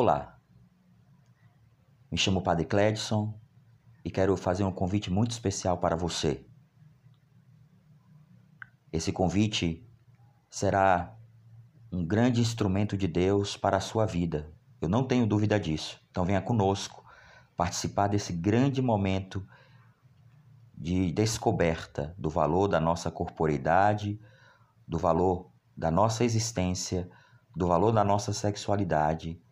Olá, me chamo Padre Cledson e quero fazer um convite muito especial para você. Esse convite será um grande instrumento de Deus para a sua vida. Eu não tenho dúvida disso. Então venha conosco participar desse grande momento de descoberta do valor da nossa corporeidade, do valor da nossa existência, do valor da nossa sexualidade,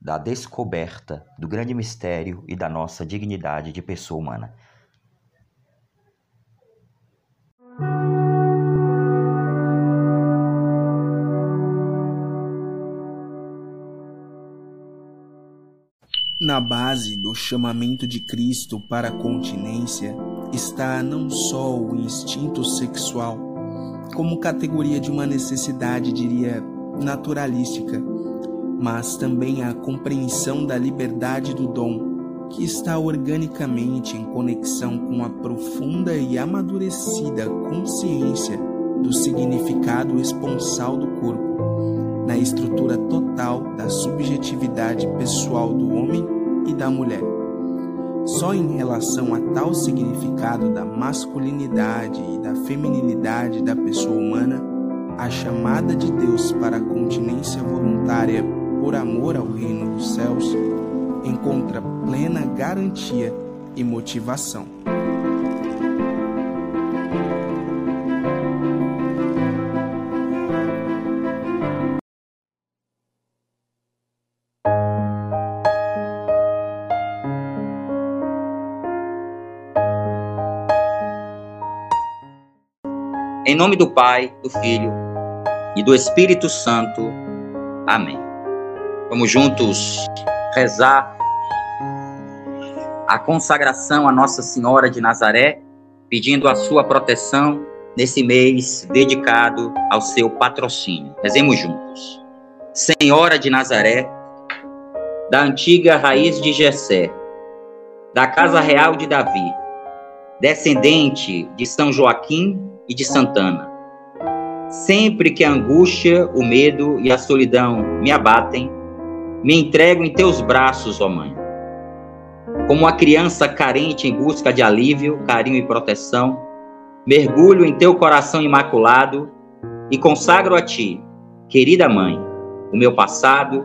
da descoberta do grande mistério e da nossa dignidade de pessoa humana. Na base do chamamento de Cristo para a continência está não só o instinto sexual, como categoria de uma necessidade, diria, naturalística, mas também a compreensão da liberdade do dom, que está organicamente em conexão com a profunda e amadurecida consciência do significado esponsal do corpo na estrutura total da subjetividade pessoal do homem e da mulher. Só em relação a tal significado da masculinidade e da feminilidade da pessoa humana, a chamada de Deus para a continência voluntária por amor ao reino dos céus encontra plena garantia e motivação. Em nome do Pai, do Filho e do Espírito Santo. Amém. Vamos juntos rezar a consagração a Nossa Senhora de Nazaré, pedindo a sua proteção nesse mês dedicado ao seu patrocínio. Rezemos juntos. Senhora de Nazaré, da antiga raiz de Jessé, da casa real de Davi, descendente de São Joaquim e de Santana. Sempre que a angústia, o medo e a solidão me abatem, me entrego em teus braços, ó Mãe. Como uma criança carente em busca de alívio, carinho e proteção, mergulho em teu coração imaculado e consagro a ti, querida Mãe, o meu passado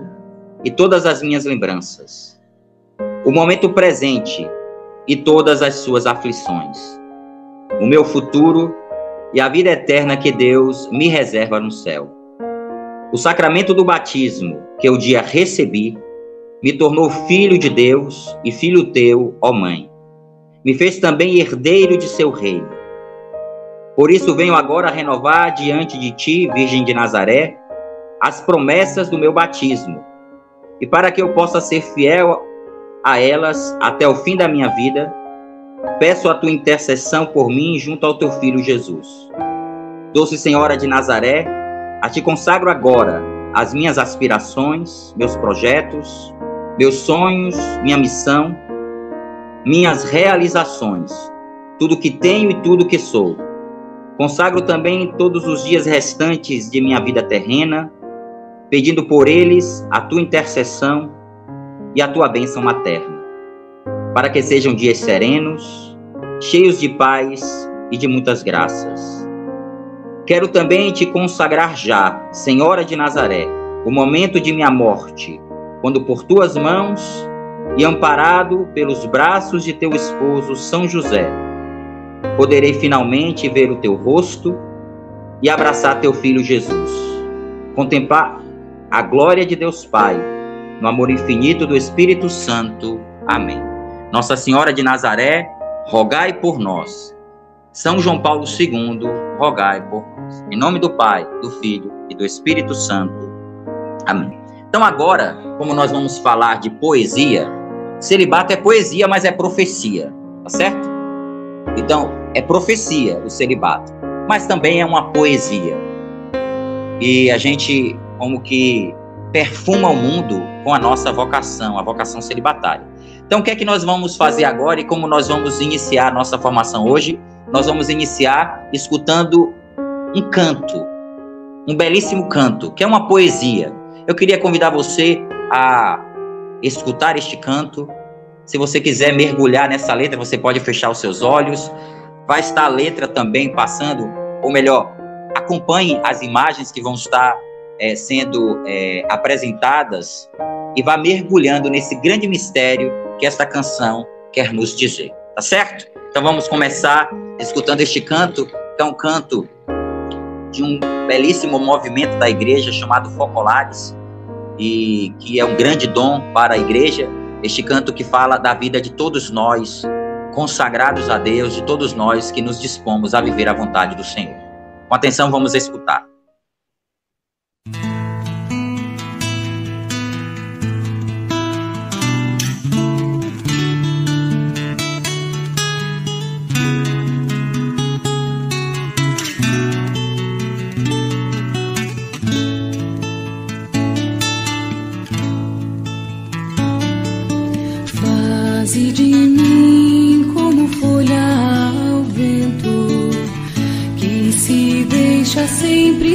e todas as minhas lembranças, o momento presente e todas as suas aflições, o meu futuro e a vida eterna que Deus me reserva no céu. O sacramento do batismo que eu dia recebi me tornou filho de Deus e filho teu, ó Mãe. Me fez também herdeiro de seu reino. Por isso venho agora renovar diante de ti, Virgem de Nazaré, as promessas do meu batismo. E para que eu possa ser fiel a elas até o fim da minha vida, Peço a tua intercessão por mim junto ao teu filho Jesus. Doce Senhora de Nazaré, a ti consagro agora as minhas aspirações, meus projetos, meus sonhos, minha missão, minhas realizações, tudo que tenho e tudo que sou. Consagro também todos os dias restantes de minha vida terrena, pedindo por eles a tua intercessão e a tua bênção materna para que sejam dias serenos, cheios de paz e de muitas graças. Quero também te consagrar já, Senhora de Nazaré, o momento de minha morte, quando por tuas mãos e amparado pelos braços de teu esposo São José, poderei finalmente ver o teu rosto e abraçar teu filho Jesus. Contemplar a glória de Deus Pai, no amor infinito do Espírito Santo. Amém. Nossa Senhora de Nazaré, rogai por nós. São João Paulo II, rogai por nós. Em nome do Pai, do Filho e do Espírito Santo. Amém. Então agora, como nós vamos falar de poesia, celibato é poesia, mas é profecia, tá certo? Então, é profecia o celibato, mas também é uma poesia. E a gente como que perfuma o mundo com a nossa vocação, a vocação celibatária. Então, o que é que nós vamos fazer agora e como nós vamos iniciar a nossa formação hoje? Nós vamos iniciar escutando um canto, um belíssimo canto, que é uma poesia. Eu queria convidar você a escutar este canto. Se você quiser mergulhar nessa letra, você pode fechar os seus olhos. Vai estar a letra também passando, ou melhor, acompanhe as imagens que vão estar é, sendo é, apresentadas e vá mergulhando nesse grande mistério que esta canção quer nos dizer. Tá certo? Então vamos começar escutando este canto, que é um canto de um belíssimo movimento da igreja chamado Focolares, e que é um grande dom para a igreja. Este canto que fala da vida de todos nós, consagrados a Deus, de todos nós que nos dispomos a viver a vontade do Senhor. Com atenção, vamos escutar.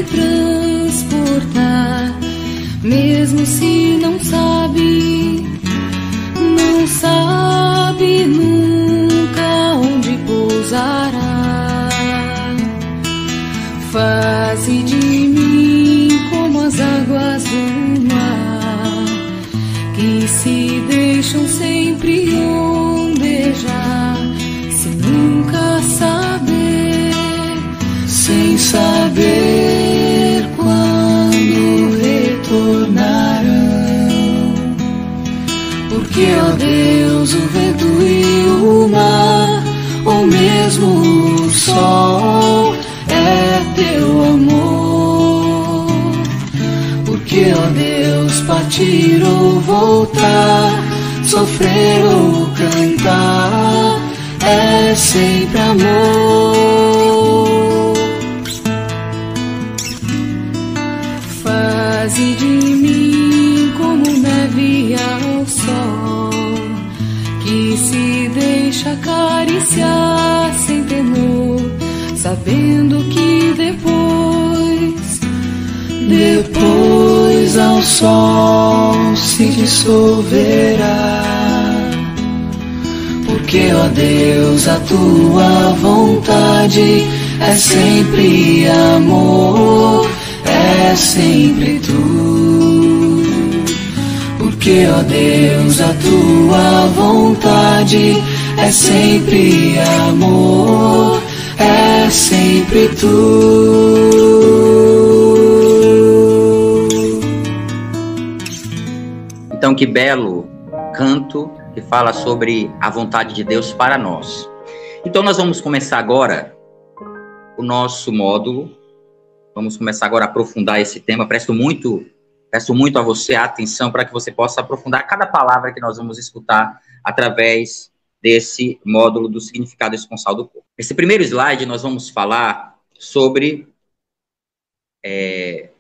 Transportar, mesmo se voltar, sofrer ou cantar, é sempre amor. Dissolverá. Porque, ó Deus, a tua vontade é sempre amor é sempre tu. Porque, ó Deus, a tua vontade é sempre amor, é sempre tu. Então, que belo canto que fala sobre a vontade de Deus para nós. Então, nós vamos começar agora o nosso módulo Vamos começar agora a aprofundar esse tema. Presto muito, peço muito a você a atenção para que você possa aprofundar cada palavra que nós vamos escutar através desse módulo do significado esponsal do corpo. Esse primeiro slide nós vamos falar sobre é,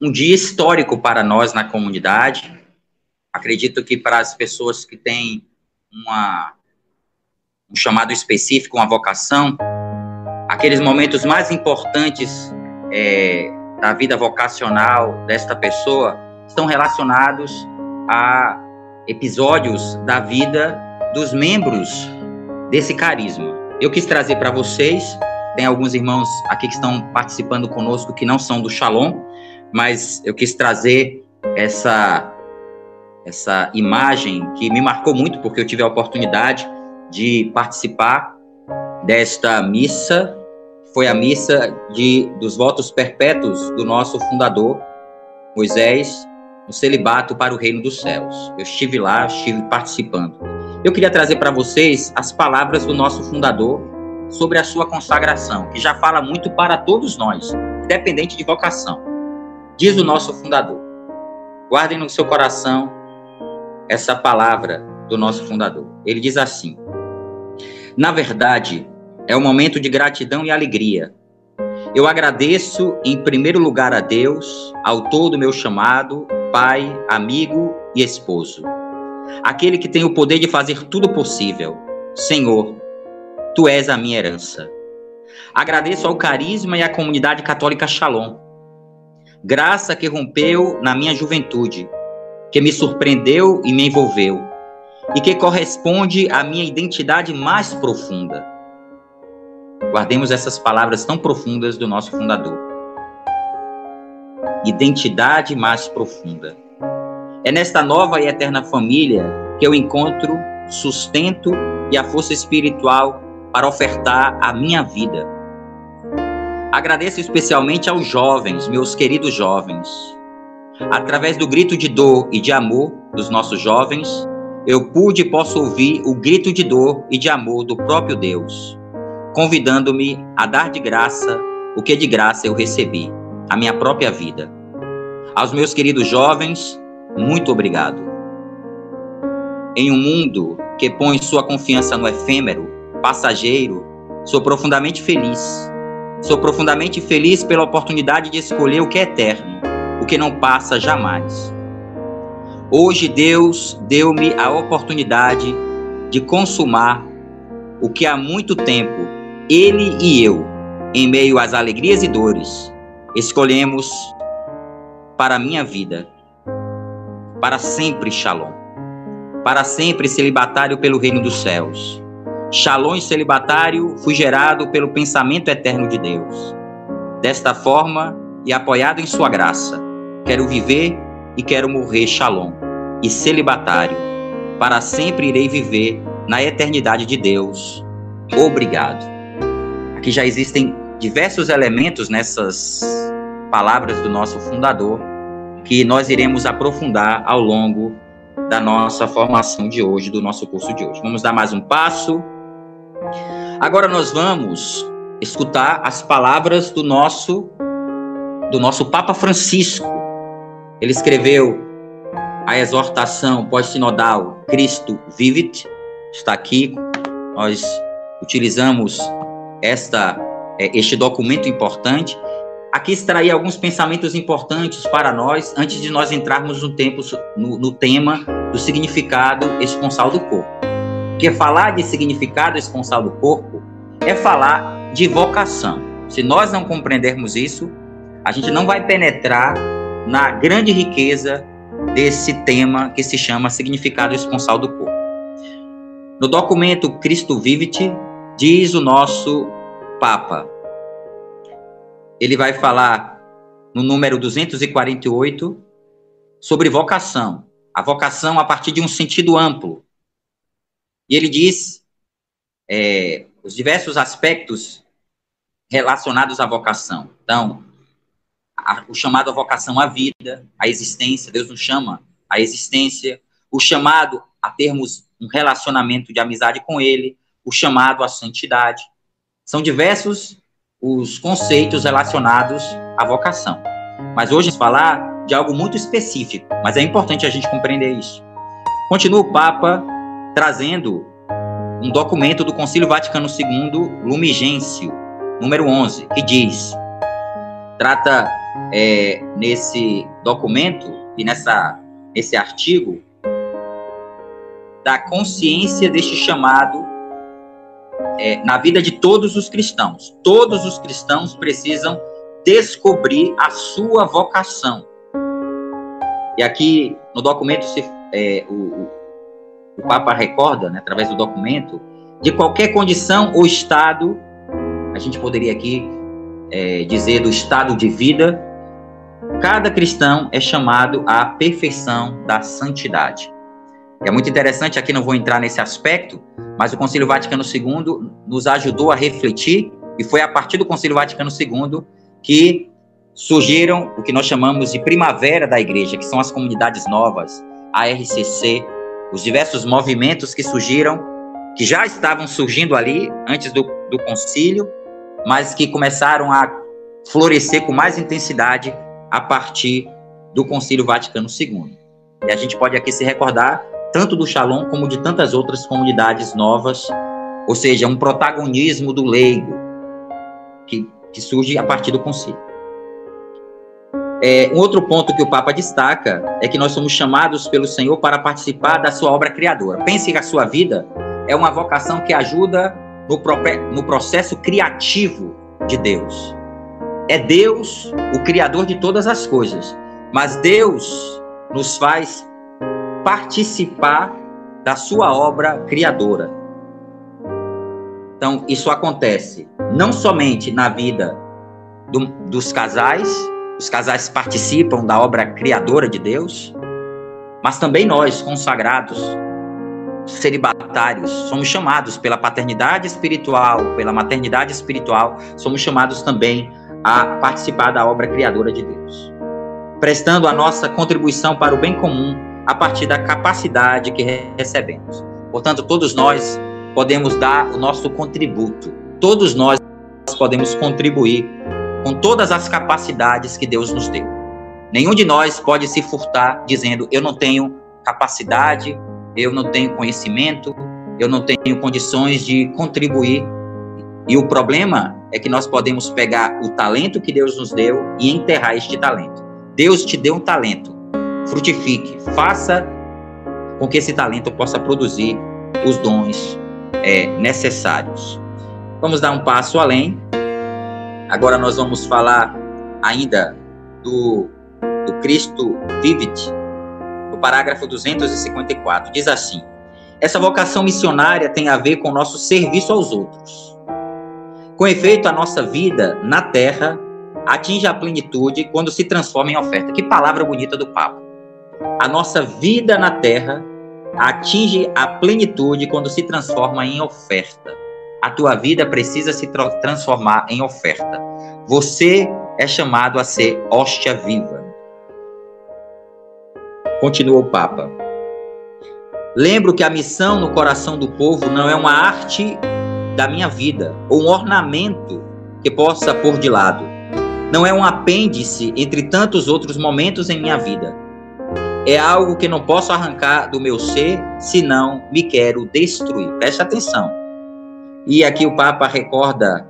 um dia histórico para nós na comunidade. Acredito que para as pessoas que têm uma, um chamado específico, uma vocação, aqueles momentos mais importantes é, da vida vocacional desta pessoa estão relacionados a episódios da vida dos membros desse carisma. Eu quis trazer para vocês, tem alguns irmãos aqui que estão participando conosco que não são do Shalom, mas eu quis trazer essa essa imagem que me marcou muito porque eu tive a oportunidade de participar desta missa foi a missa de, dos votos perpétuos do nosso fundador, Moisés, no celibato para o reino dos céus. Eu estive lá, estive participando. Eu queria trazer para vocês as palavras do nosso fundador sobre a sua consagração, que já fala muito para todos nós, independente de vocação. Diz o nosso fundador: guardem no seu coração essa palavra do nosso fundador. Ele diz assim: Na verdade, é um momento de gratidão e alegria. Eu agradeço em primeiro lugar a Deus, autor do meu chamado, pai, amigo e esposo. Aquele que tem o poder de fazer tudo possível. Senhor, tu és a minha herança. Agradeço ao carisma e à comunidade católica Shalom. Graça que rompeu na minha juventude. Que me surpreendeu e me envolveu, e que corresponde à minha identidade mais profunda. Guardemos essas palavras tão profundas do nosso fundador. Identidade mais profunda. É nesta nova e eterna família que eu encontro sustento e a força espiritual para ofertar a minha vida. Agradeço especialmente aos jovens, meus queridos jovens. Através do grito de dor e de amor dos nossos jovens, eu pude e posso ouvir o grito de dor e de amor do próprio Deus, convidando-me a dar de graça o que de graça eu recebi, a minha própria vida. Aos meus queridos jovens, muito obrigado. Em um mundo que põe sua confiança no efêmero, passageiro, sou profundamente feliz. Sou profundamente feliz pela oportunidade de escolher o que é eterno, o que não passa jamais. Hoje Deus deu-me a oportunidade de consumar o que há muito tempo Ele e eu, em meio às alegrias e dores, escolhemos para a minha vida. Para sempre, Shalom para sempre celibatário pelo reino dos céus. Shalom celibatário fui gerado pelo pensamento eterno de Deus. Desta forma, e apoiado em sua graça, quero viver e quero morrer Shalom e celibatário. Para sempre irei viver na eternidade de Deus. Obrigado. Aqui já existem diversos elementos nessas palavras do nosso fundador que nós iremos aprofundar ao longo da nossa formação de hoje, do nosso curso de hoje. Vamos dar mais um passo. Agora nós vamos escutar as palavras do nosso do nosso Papa Francisco. Ele escreveu a exortação pós-sinodal Cristo Vivit, está aqui. Nós utilizamos esta é, este documento importante aqui extrair alguns pensamentos importantes para nós antes de nós entrarmos no, tempo, no, no tema do significado esponsal do corpo. Porque falar de significado esponsal do corpo é falar de vocação. Se nós não compreendermos isso, a gente não vai penetrar na grande riqueza desse tema que se chama significado esponsal do corpo. No documento Cristo Vivit, diz o nosso Papa, ele vai falar no número 248 sobre vocação. A vocação a partir de um sentido amplo. E ele diz é, os diversos aspectos relacionados à vocação. Então, a, o chamado à vocação à vida, à existência, Deus nos chama à existência, o chamado a termos um relacionamento de amizade com Ele, o chamado à santidade. São diversos os conceitos relacionados à vocação. Mas hoje vamos falar de algo muito específico, mas é importante a gente compreender isso. Continua o Papa trazendo um documento do Concílio Vaticano II, Lumen Gentium, número 11, que diz, trata é, nesse documento e nessa, nesse artigo da consciência deste chamado é, na vida de todos os cristãos. Todos os cristãos precisam descobrir a sua vocação. E aqui no documento se, é, o, o, Papa recorda, né, através do documento, de qualquer condição ou estado, a gente poderia aqui é, dizer do estado de vida, cada cristão é chamado à perfeição da santidade. É muito interessante, aqui não vou entrar nesse aspecto, mas o Concílio Vaticano II nos ajudou a refletir, e foi a partir do Concílio Vaticano II que surgiram o que nós chamamos de primavera da igreja, que são as comunidades novas, a RCC, os diversos movimentos que surgiram, que já estavam surgindo ali antes do, do concílio, mas que começaram a florescer com mais intensidade a partir do Concílio Vaticano II. E a gente pode aqui se recordar tanto do Shalom como de tantas outras comunidades novas, ou seja, um protagonismo do leigo que, que surge a partir do concílio. É, um outro ponto que o Papa destaca é que nós somos chamados pelo Senhor para participar da sua obra criadora. Pense que a sua vida é uma vocação que ajuda no, no processo criativo de Deus. É Deus o criador de todas as coisas, mas Deus nos faz participar da sua obra criadora. Então, isso acontece não somente na vida do, dos casais, os casais participam da obra criadora de Deus, mas também nós, consagrados, celibatários, somos chamados pela paternidade espiritual, pela maternidade espiritual, somos chamados também a participar da obra criadora de Deus, prestando a nossa contribuição para o bem comum a partir da capacidade que recebemos. Portanto, todos nós podemos dar o nosso contributo, todos nós podemos contribuir com todas as capacidades que Deus nos deu. Nenhum de nós pode se furtar dizendo eu não tenho capacidade, eu não tenho conhecimento, eu não tenho condições de contribuir. E o problema é que nós podemos pegar o talento que Deus nos deu e enterrar este talento. Deus te deu um talento, frutifique, faça com que esse talento possa produzir os dons é, necessários. Vamos dar um passo além. Agora nós vamos falar ainda do, do Cristo Vivit, no parágrafo 254. Diz assim: Essa vocação missionária tem a ver com nosso serviço aos outros. Com efeito, a nossa vida na terra atinge a plenitude quando se transforma em oferta. Que palavra bonita do Papa. A nossa vida na terra atinge a plenitude quando se transforma em oferta. A tua vida precisa se transformar em oferta. Você é chamado a ser hóstia viva. Continua o Papa. Lembro que a missão no coração do povo não é uma arte da minha vida, ou um ornamento que possa pôr de lado. Não é um apêndice entre tantos outros momentos em minha vida. É algo que não posso arrancar do meu ser, senão me quero destruir. Preste atenção. E aqui o Papa recorda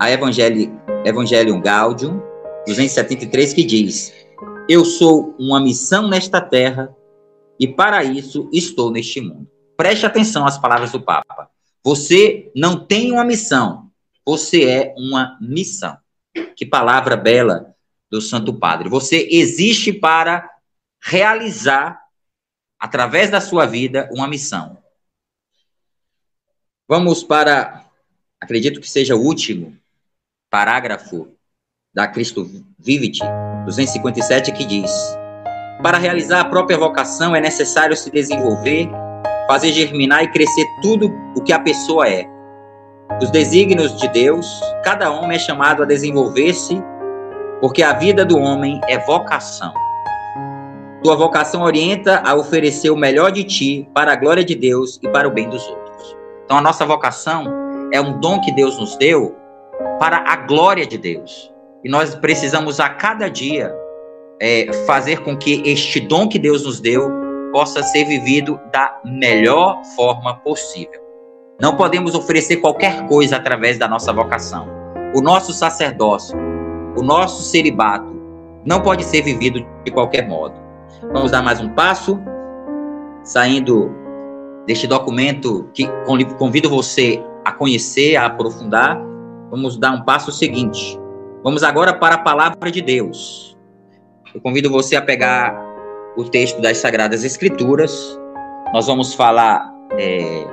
a Evangelium Gaudium, 273, que diz: Eu sou uma missão nesta terra e para isso estou neste mundo. Preste atenção às palavras do Papa. Você não tem uma missão, você é uma missão. Que palavra bela do Santo Padre. Você existe para realizar, através da sua vida, uma missão. Vamos para, acredito que seja o último parágrafo da Cristo Vivit, 257, que diz: Para realizar a própria vocação é necessário se desenvolver fazer germinar e crescer tudo o que a pessoa é. Os desígnios de Deus, cada homem é chamado a desenvolver-se, porque a vida do homem é vocação. Tua vocação orienta a oferecer o melhor de ti para a glória de Deus e para o bem dos outros. Então, a nossa vocação é um dom que Deus nos deu para a glória de Deus. E nós precisamos a cada dia é, fazer com que este dom que Deus nos deu possa ser vivido da melhor forma possível. Não podemos oferecer qualquer coisa através da nossa vocação. O nosso sacerdócio, o nosso celibato, não pode ser vivido de qualquer modo. Vamos dar mais um passo, saindo deste documento que convido você a conhecer, a aprofundar. Vamos dar um passo seguinte. Vamos agora para a palavra de Deus. Eu convido você a pegar o texto das Sagradas Escrituras. Nós vamos falar é,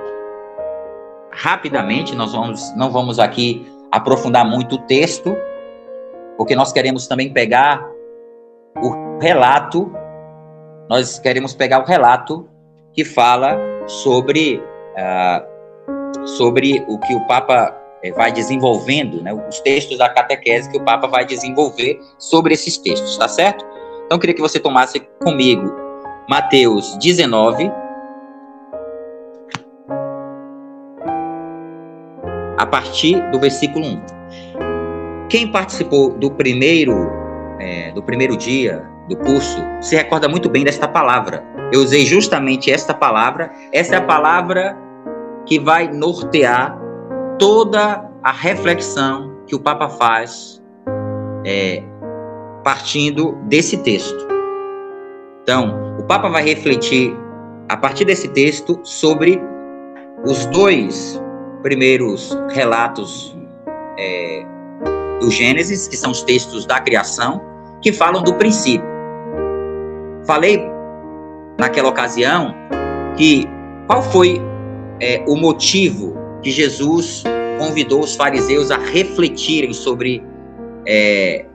rapidamente, nós vamos, não vamos aqui aprofundar muito o texto, porque nós queremos também pegar o relato, nós queremos pegar o relato que fala sobre, uh, sobre o que o Papa vai desenvolvendo, né, os textos da catequese que o Papa vai desenvolver sobre esses textos, tá certo? Então, queria que você tomasse comigo Mateus 19. A partir do versículo 1. Quem participou do primeiro, é, do primeiro dia do curso se recorda muito bem desta palavra. Eu usei justamente esta palavra. Essa é a palavra que vai nortear toda a reflexão que o Papa faz é, partindo desse texto. Então, o Papa vai refletir a partir desse texto sobre os dois primeiros relatos é, do Gênesis, que são os textos da criação, que falam do princípio. Falei naquela ocasião que qual foi é, o motivo que Jesus convidou os fariseus a refletirem sobre, é,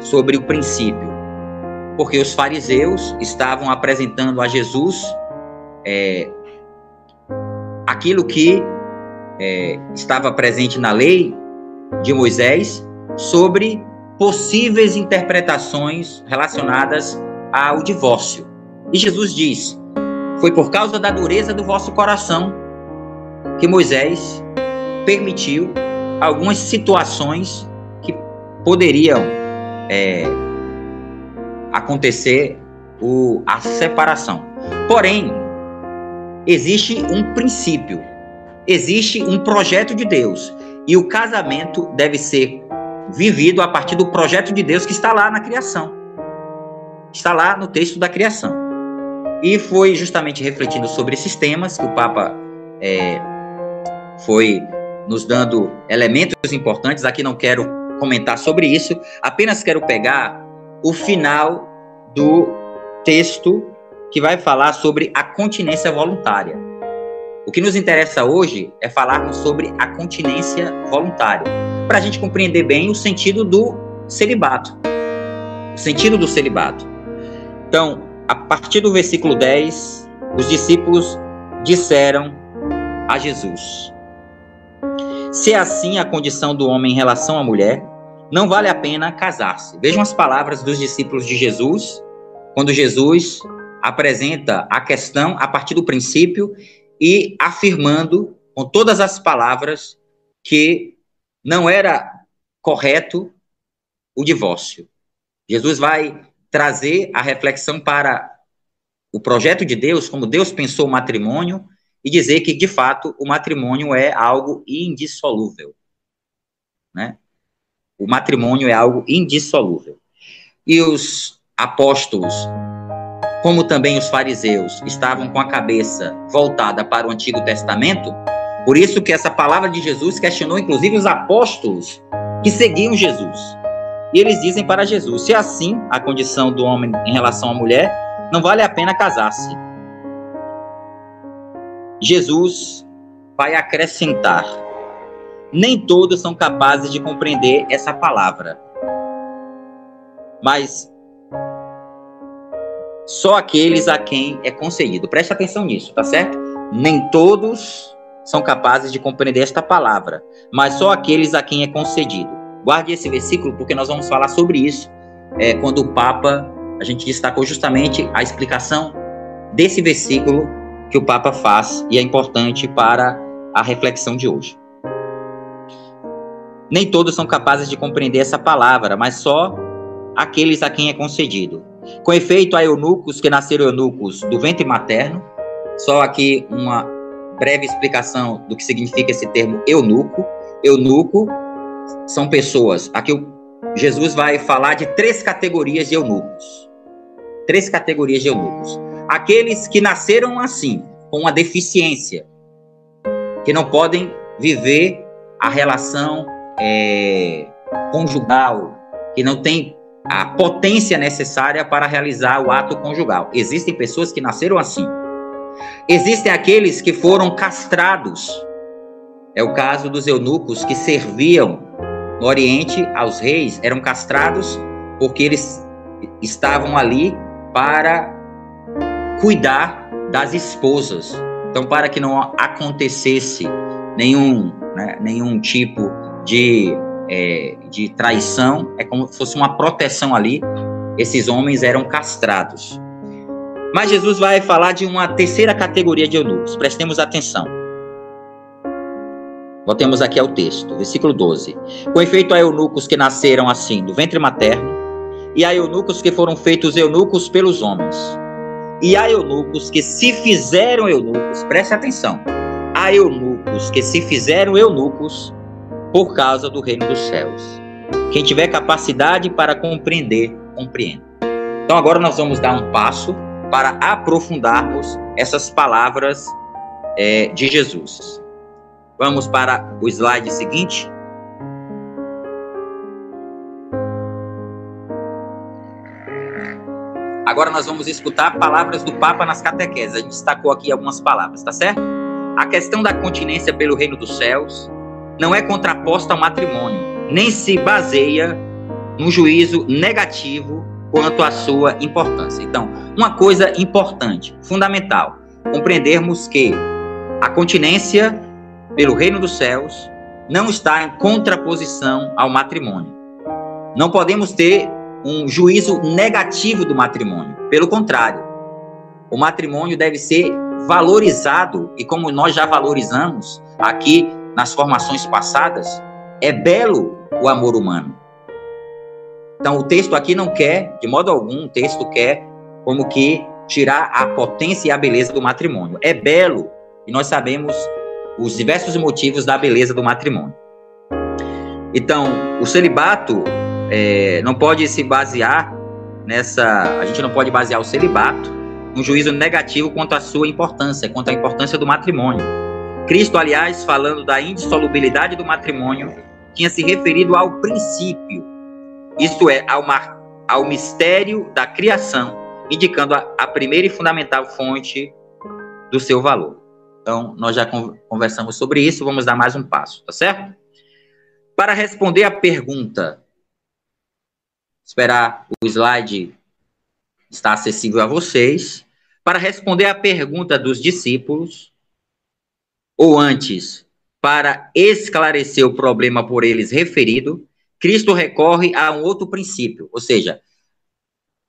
sobre o princípio. Porque os fariseus estavam apresentando a Jesus é, aquilo que é, estava presente na lei de Moisés sobre possíveis interpretações relacionadas ao divórcio. E Jesus diz: Foi por causa da dureza do vosso coração que Moisés permitiu algumas situações que poderiam é, acontecer o, a separação. Porém, existe um princípio, existe um projeto de Deus e o casamento deve ser vivido a partir do projeto de Deus que está lá na criação. Está lá no texto da criação. E foi justamente refletindo sobre esses temas que o Papa é, foi nos dando elementos importantes. Aqui não quero comentar sobre isso, apenas quero pegar o final do texto que vai falar sobre a continência voluntária. O que nos interessa hoje é falarmos sobre a continência voluntária, para a gente compreender bem o sentido do celibato. O sentido do celibato. Então, a partir do versículo 10, os discípulos disseram a Jesus: se é assim a condição do homem em relação à mulher, não vale a pena casar-se. Vejam as palavras dos discípulos de Jesus, quando Jesus apresenta a questão a partir do princípio e afirmando com todas as palavras que não era correto o divórcio. Jesus vai trazer a reflexão para o projeto de Deus, como Deus pensou o matrimônio, e dizer que, de fato, o matrimônio é algo indissolúvel. Né? O matrimônio é algo indissolúvel. E os apóstolos, como também os fariseus, estavam com a cabeça voltada para o Antigo Testamento, por isso que essa palavra de Jesus questionou, inclusive, os apóstolos que seguiam Jesus. E eles dizem para Jesus: se é assim a condição do homem em relação à mulher, não vale a pena casar-se. Jesus vai acrescentar: nem todos são capazes de compreender essa palavra, mas só aqueles a quem é concedido. Preste atenção nisso, tá certo? Nem todos são capazes de compreender esta palavra, mas só aqueles a quem é concedido. Guarde esse versículo, porque nós vamos falar sobre isso é, quando o Papa, a gente destacou justamente a explicação desse versículo que o Papa faz e é importante para a reflexão de hoje. Nem todos são capazes de compreender essa palavra, mas só aqueles a quem é concedido. Com efeito, há eunucos que nasceram eunucos do ventre materno. Só aqui uma breve explicação do que significa esse termo eunuco. Eunuco são pessoas. Aqui Jesus vai falar de três categorias de eunucos. Três categorias de eunucos aqueles que nasceram assim, com uma deficiência, que não podem viver a relação é, conjugal, que não tem a potência necessária para realizar o ato conjugal. Existem pessoas que nasceram assim. Existem aqueles que foram castrados. É o caso dos eunucos que serviam no Oriente aos reis, eram castrados porque eles estavam ali para cuidar das esposas. Então, para que não acontecesse nenhum, né, nenhum tipo de, é, de traição, é como se fosse uma proteção ali. Esses homens eram castrados. Mas Jesus vai falar de uma terceira categoria de eunucos. Prestemos atenção. Voltemos aqui ao texto, versículo 12. Com efeito, há eunucos que nasceram assim, do ventre materno, e há eunucos que foram feitos eunucos pelos homens e há eunucos que se fizeram eunucos, preste atenção, há eunucos que se fizeram eunucos por causa do reino dos céus. Quem tiver capacidade para compreender, compreenda. Então agora nós vamos dar um passo para aprofundarmos essas palavras é, de Jesus. Vamos para o slide seguinte. Agora nós vamos escutar palavras do Papa nas catequeses. A gente destacou aqui algumas palavras, tá certo? A questão da continência pelo reino dos céus não é contraposta ao matrimônio, nem se baseia num juízo negativo quanto à sua importância. Então, uma coisa importante, fundamental, compreendermos que a continência pelo reino dos céus não está em contraposição ao matrimônio. Não podemos ter um juízo negativo do matrimônio. Pelo contrário, o matrimônio deve ser valorizado e como nós já valorizamos aqui nas formações passadas, é belo o amor humano. Então o texto aqui não quer, de modo algum, o texto quer como que tirar a potência e a beleza do matrimônio. É belo e nós sabemos os diversos motivos da beleza do matrimônio. Então, o celibato é, não pode se basear nessa. A gente não pode basear o celibato num juízo negativo quanto à sua importância, quanto à importância do matrimônio. Cristo, aliás, falando da indissolubilidade do matrimônio, tinha se referido ao princípio, isto é, ao, mar, ao mistério da criação, indicando a, a primeira e fundamental fonte do seu valor. Então, nós já conversamos sobre isso, vamos dar mais um passo, tá certo? Para responder à pergunta, esperar o slide estar acessível a vocês. Para responder à pergunta dos discípulos, ou antes, para esclarecer o problema por eles referido, Cristo recorre a um outro princípio, ou seja,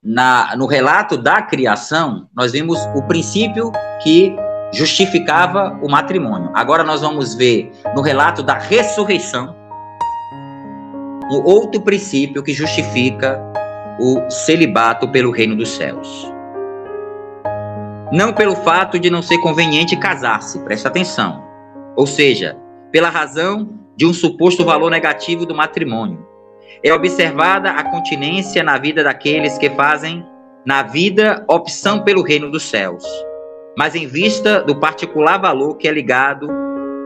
na, no relato da criação, nós vimos o princípio que justificava o matrimônio. Agora nós vamos ver no relato da ressurreição um outro princípio que justifica o celibato pelo reino dos céus. Não pelo fato de não ser conveniente casar-se, presta atenção. Ou seja, pela razão de um suposto valor negativo do matrimônio. É observada a continência na vida daqueles que fazem na vida opção pelo reino dos céus mas em vista do particular valor que é ligado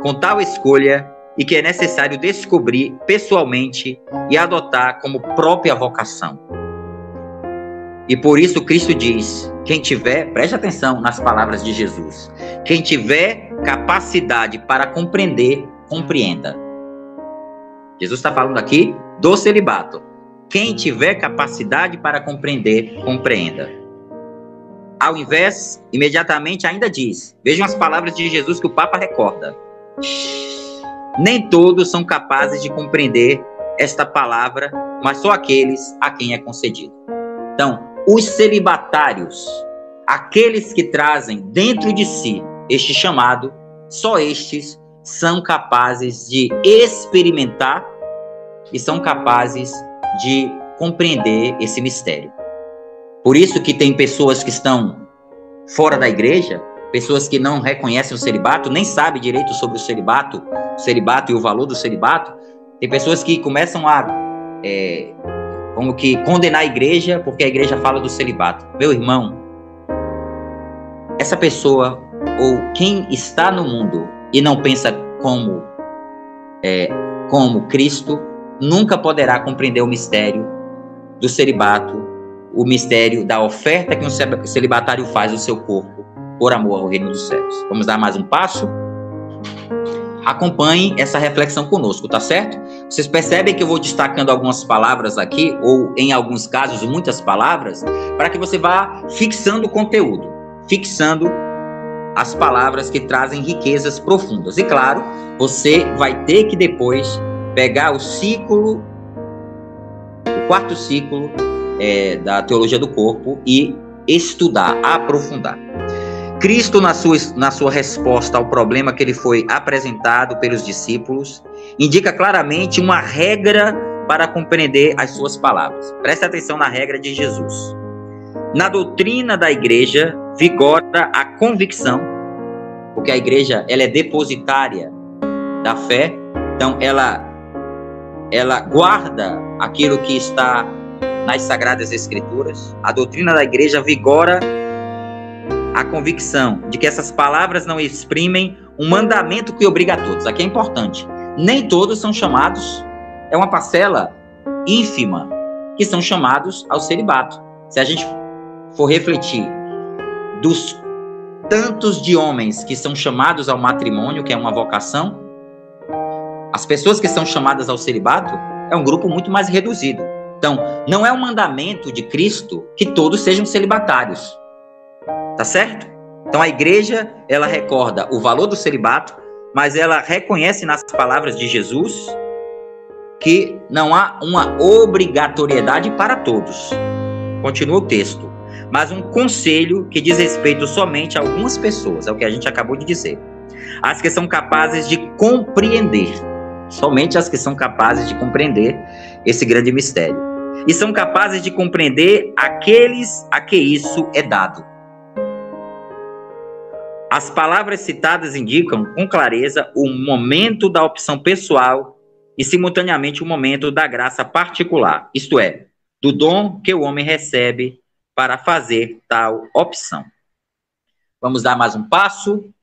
com tal escolha e que é necessário descobrir pessoalmente e adotar como própria vocação. E por isso Cristo diz: quem tiver, preste atenção nas palavras de Jesus, quem tiver capacidade para compreender, compreenda. Jesus está falando aqui do celibato. Quem tiver capacidade para compreender, compreenda. Ao invés, imediatamente ainda diz: vejam as palavras de Jesus que o Papa recorda. Nem todos são capazes de compreender esta palavra, mas só aqueles a quem é concedido. Então, os celibatários, aqueles que trazem dentro de si este chamado, só estes são capazes de experimentar e são capazes de compreender esse mistério. Por isso que tem pessoas que estão fora da igreja, pessoas que não reconhecem o celibato, nem sabem direito sobre o celibato, o celibato e o valor do celibato. Tem pessoas que começam a é, como que condenar a igreja porque a igreja fala do celibato. Meu irmão, essa pessoa ou quem está no mundo e não pensa como é, como Cristo nunca poderá compreender o mistério do celibato o mistério da oferta que um celibatário faz do seu corpo por amor ao reino dos céus. Vamos dar mais um passo? Acompanhe essa reflexão conosco, tá certo? Vocês percebem que eu vou destacando algumas palavras aqui, ou em alguns casos, muitas palavras, para que você vá fixando o conteúdo, fixando as palavras que trazem riquezas profundas. E claro, você vai ter que depois pegar o ciclo, o quarto ciclo é, da teologia do corpo e estudar, aprofundar. Cristo, na sua, na sua resposta ao problema que ele foi apresentado pelos discípulos, indica claramente uma regra para compreender as suas palavras. Preste atenção na regra de Jesus. Na doutrina da igreja vigora a convicção, porque a igreja ela é depositária da fé, então ela ela guarda aquilo que está nas Sagradas Escrituras, a doutrina da igreja vigora a convicção de que essas palavras não exprimem um mandamento que obriga a todos. Aqui é importante. Nem todos são chamados, é uma parcela ínfima, que são chamados ao celibato. Se a gente for refletir dos tantos de homens que são chamados ao matrimônio, que é uma vocação, as pessoas que são chamadas ao celibato é um grupo muito mais reduzido. Então, não é um mandamento de Cristo que todos sejam celibatários. Tá certo? Então a igreja, ela recorda o valor do celibato, mas ela reconhece nas palavras de Jesus que não há uma obrigatoriedade para todos. Continua o texto. Mas um conselho que diz respeito somente a algumas pessoas, é o que a gente acabou de dizer. As que são capazes de compreender, somente as que são capazes de compreender esse grande mistério. E são capazes de compreender aqueles a que isso é dado. As palavras citadas indicam com clareza o momento da opção pessoal e, simultaneamente, o momento da graça particular, isto é, do dom que o homem recebe para fazer tal opção. Vamos dar mais um passo.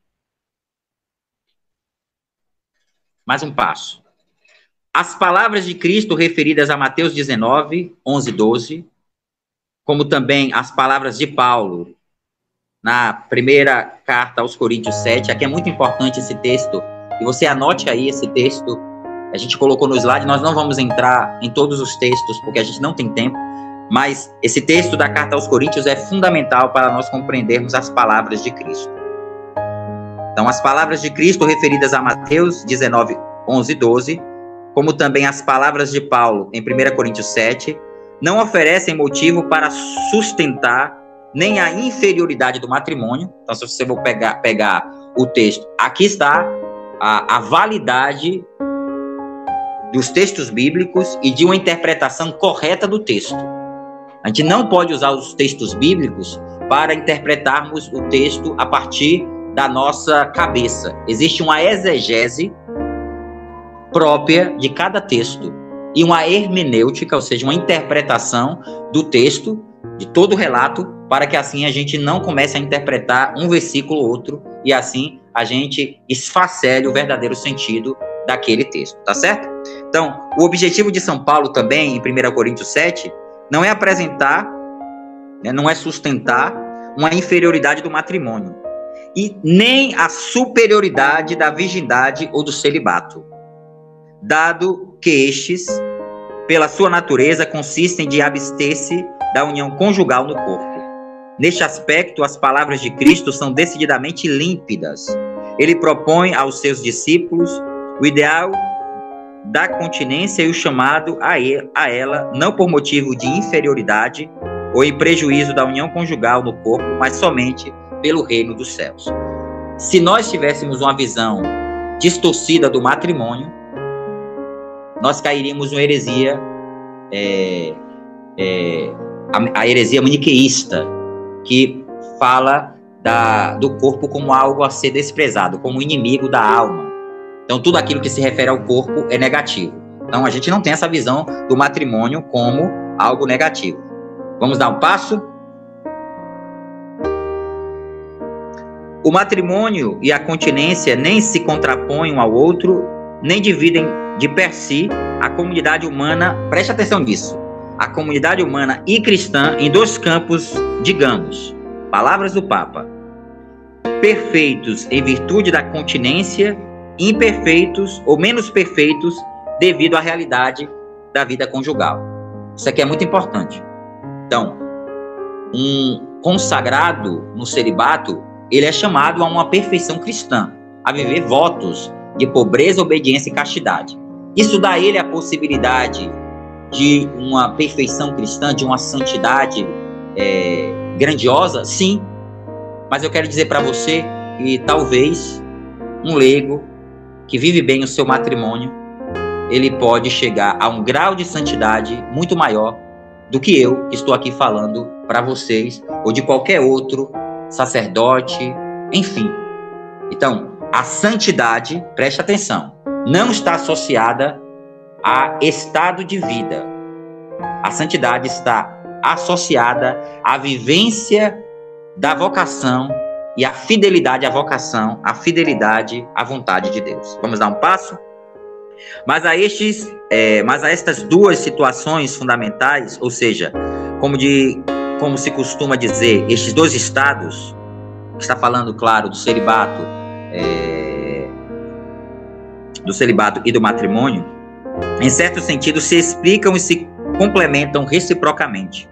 Mais um passo. As palavras de Cristo referidas a Mateus 19, 11 12, como também as palavras de Paulo na primeira carta aos Coríntios 7. Aqui é muito importante esse texto, e você anote aí esse texto. A gente colocou no slide, nós não vamos entrar em todos os textos, porque a gente não tem tempo, mas esse texto da carta aos Coríntios é fundamental para nós compreendermos as palavras de Cristo. Então, as palavras de Cristo referidas a Mateus 19, 11 e 12, como também as palavras de Paulo em 1 Coríntios 7, não oferecem motivo para sustentar nem a inferioridade do matrimônio. Então, se você for pegar, pegar o texto, aqui está a, a validade dos textos bíblicos e de uma interpretação correta do texto. A gente não pode usar os textos bíblicos para interpretarmos o texto a partir da nossa cabeça. Existe uma exegese própria de cada texto e uma hermenêutica, ou seja, uma interpretação do texto, de todo o relato, para que assim a gente não comece a interpretar um versículo ou outro e assim a gente esfacele o verdadeiro sentido daquele texto, tá certo? Então, o objetivo de São Paulo também, em 1 Coríntios 7, não é apresentar, né, não é sustentar uma inferioridade do matrimônio e nem a superioridade da virgindade ou do celibato, dado que estes, pela sua natureza, consistem de abster-se da união conjugal no corpo. Neste aspecto, as palavras de Cristo são decididamente límpidas. Ele propõe aos seus discípulos o ideal da continência e o chamado a ela, não por motivo de inferioridade ou em prejuízo da união conjugal no corpo, mas somente pelo reino dos céus. Se nós tivéssemos uma visão distorcida do matrimônio, nós cairíamos uma heresia, é, é, a, a heresia maniqueísta, que fala da, do corpo como algo a ser desprezado, como inimigo da alma. Então, tudo aquilo que se refere ao corpo é negativo. Então, a gente não tem essa visão do matrimônio como algo negativo. Vamos dar um passo? O matrimônio e a continência nem se contrapõem um ao outro, nem dividem de per si a comunidade humana. Preste atenção nisso a comunidade humana e cristã em dois campos, digamos, palavras do Papa, perfeitos em virtude da continência, imperfeitos ou menos perfeitos devido à realidade da vida conjugal. Isso aqui é muito importante. Então, um consagrado no celibato, ele é chamado a uma perfeição cristã, a viver votos de pobreza, obediência e castidade. Isso dá a ele a possibilidade de uma perfeição cristã, de uma santidade é, grandiosa? Sim. Mas eu quero dizer para você que talvez um leigo que vive bem o seu matrimônio, ele pode chegar a um grau de santidade muito maior do que eu que estou aqui falando para vocês, ou de qualquer outro sacerdote, enfim. Então, a santidade, preste atenção, não está associada a estado de vida. A santidade está associada à vivência da vocação e à fidelidade à vocação, à fidelidade à vontade de Deus. Vamos dar um passo? Mas a estes, é, mas a estas duas situações fundamentais, ou seja, como de como se costuma dizer, estes dois estados, está falando, claro, do celibato, é, do celibato e do matrimônio, em certo sentido, se explicam e se complementam reciprocamente.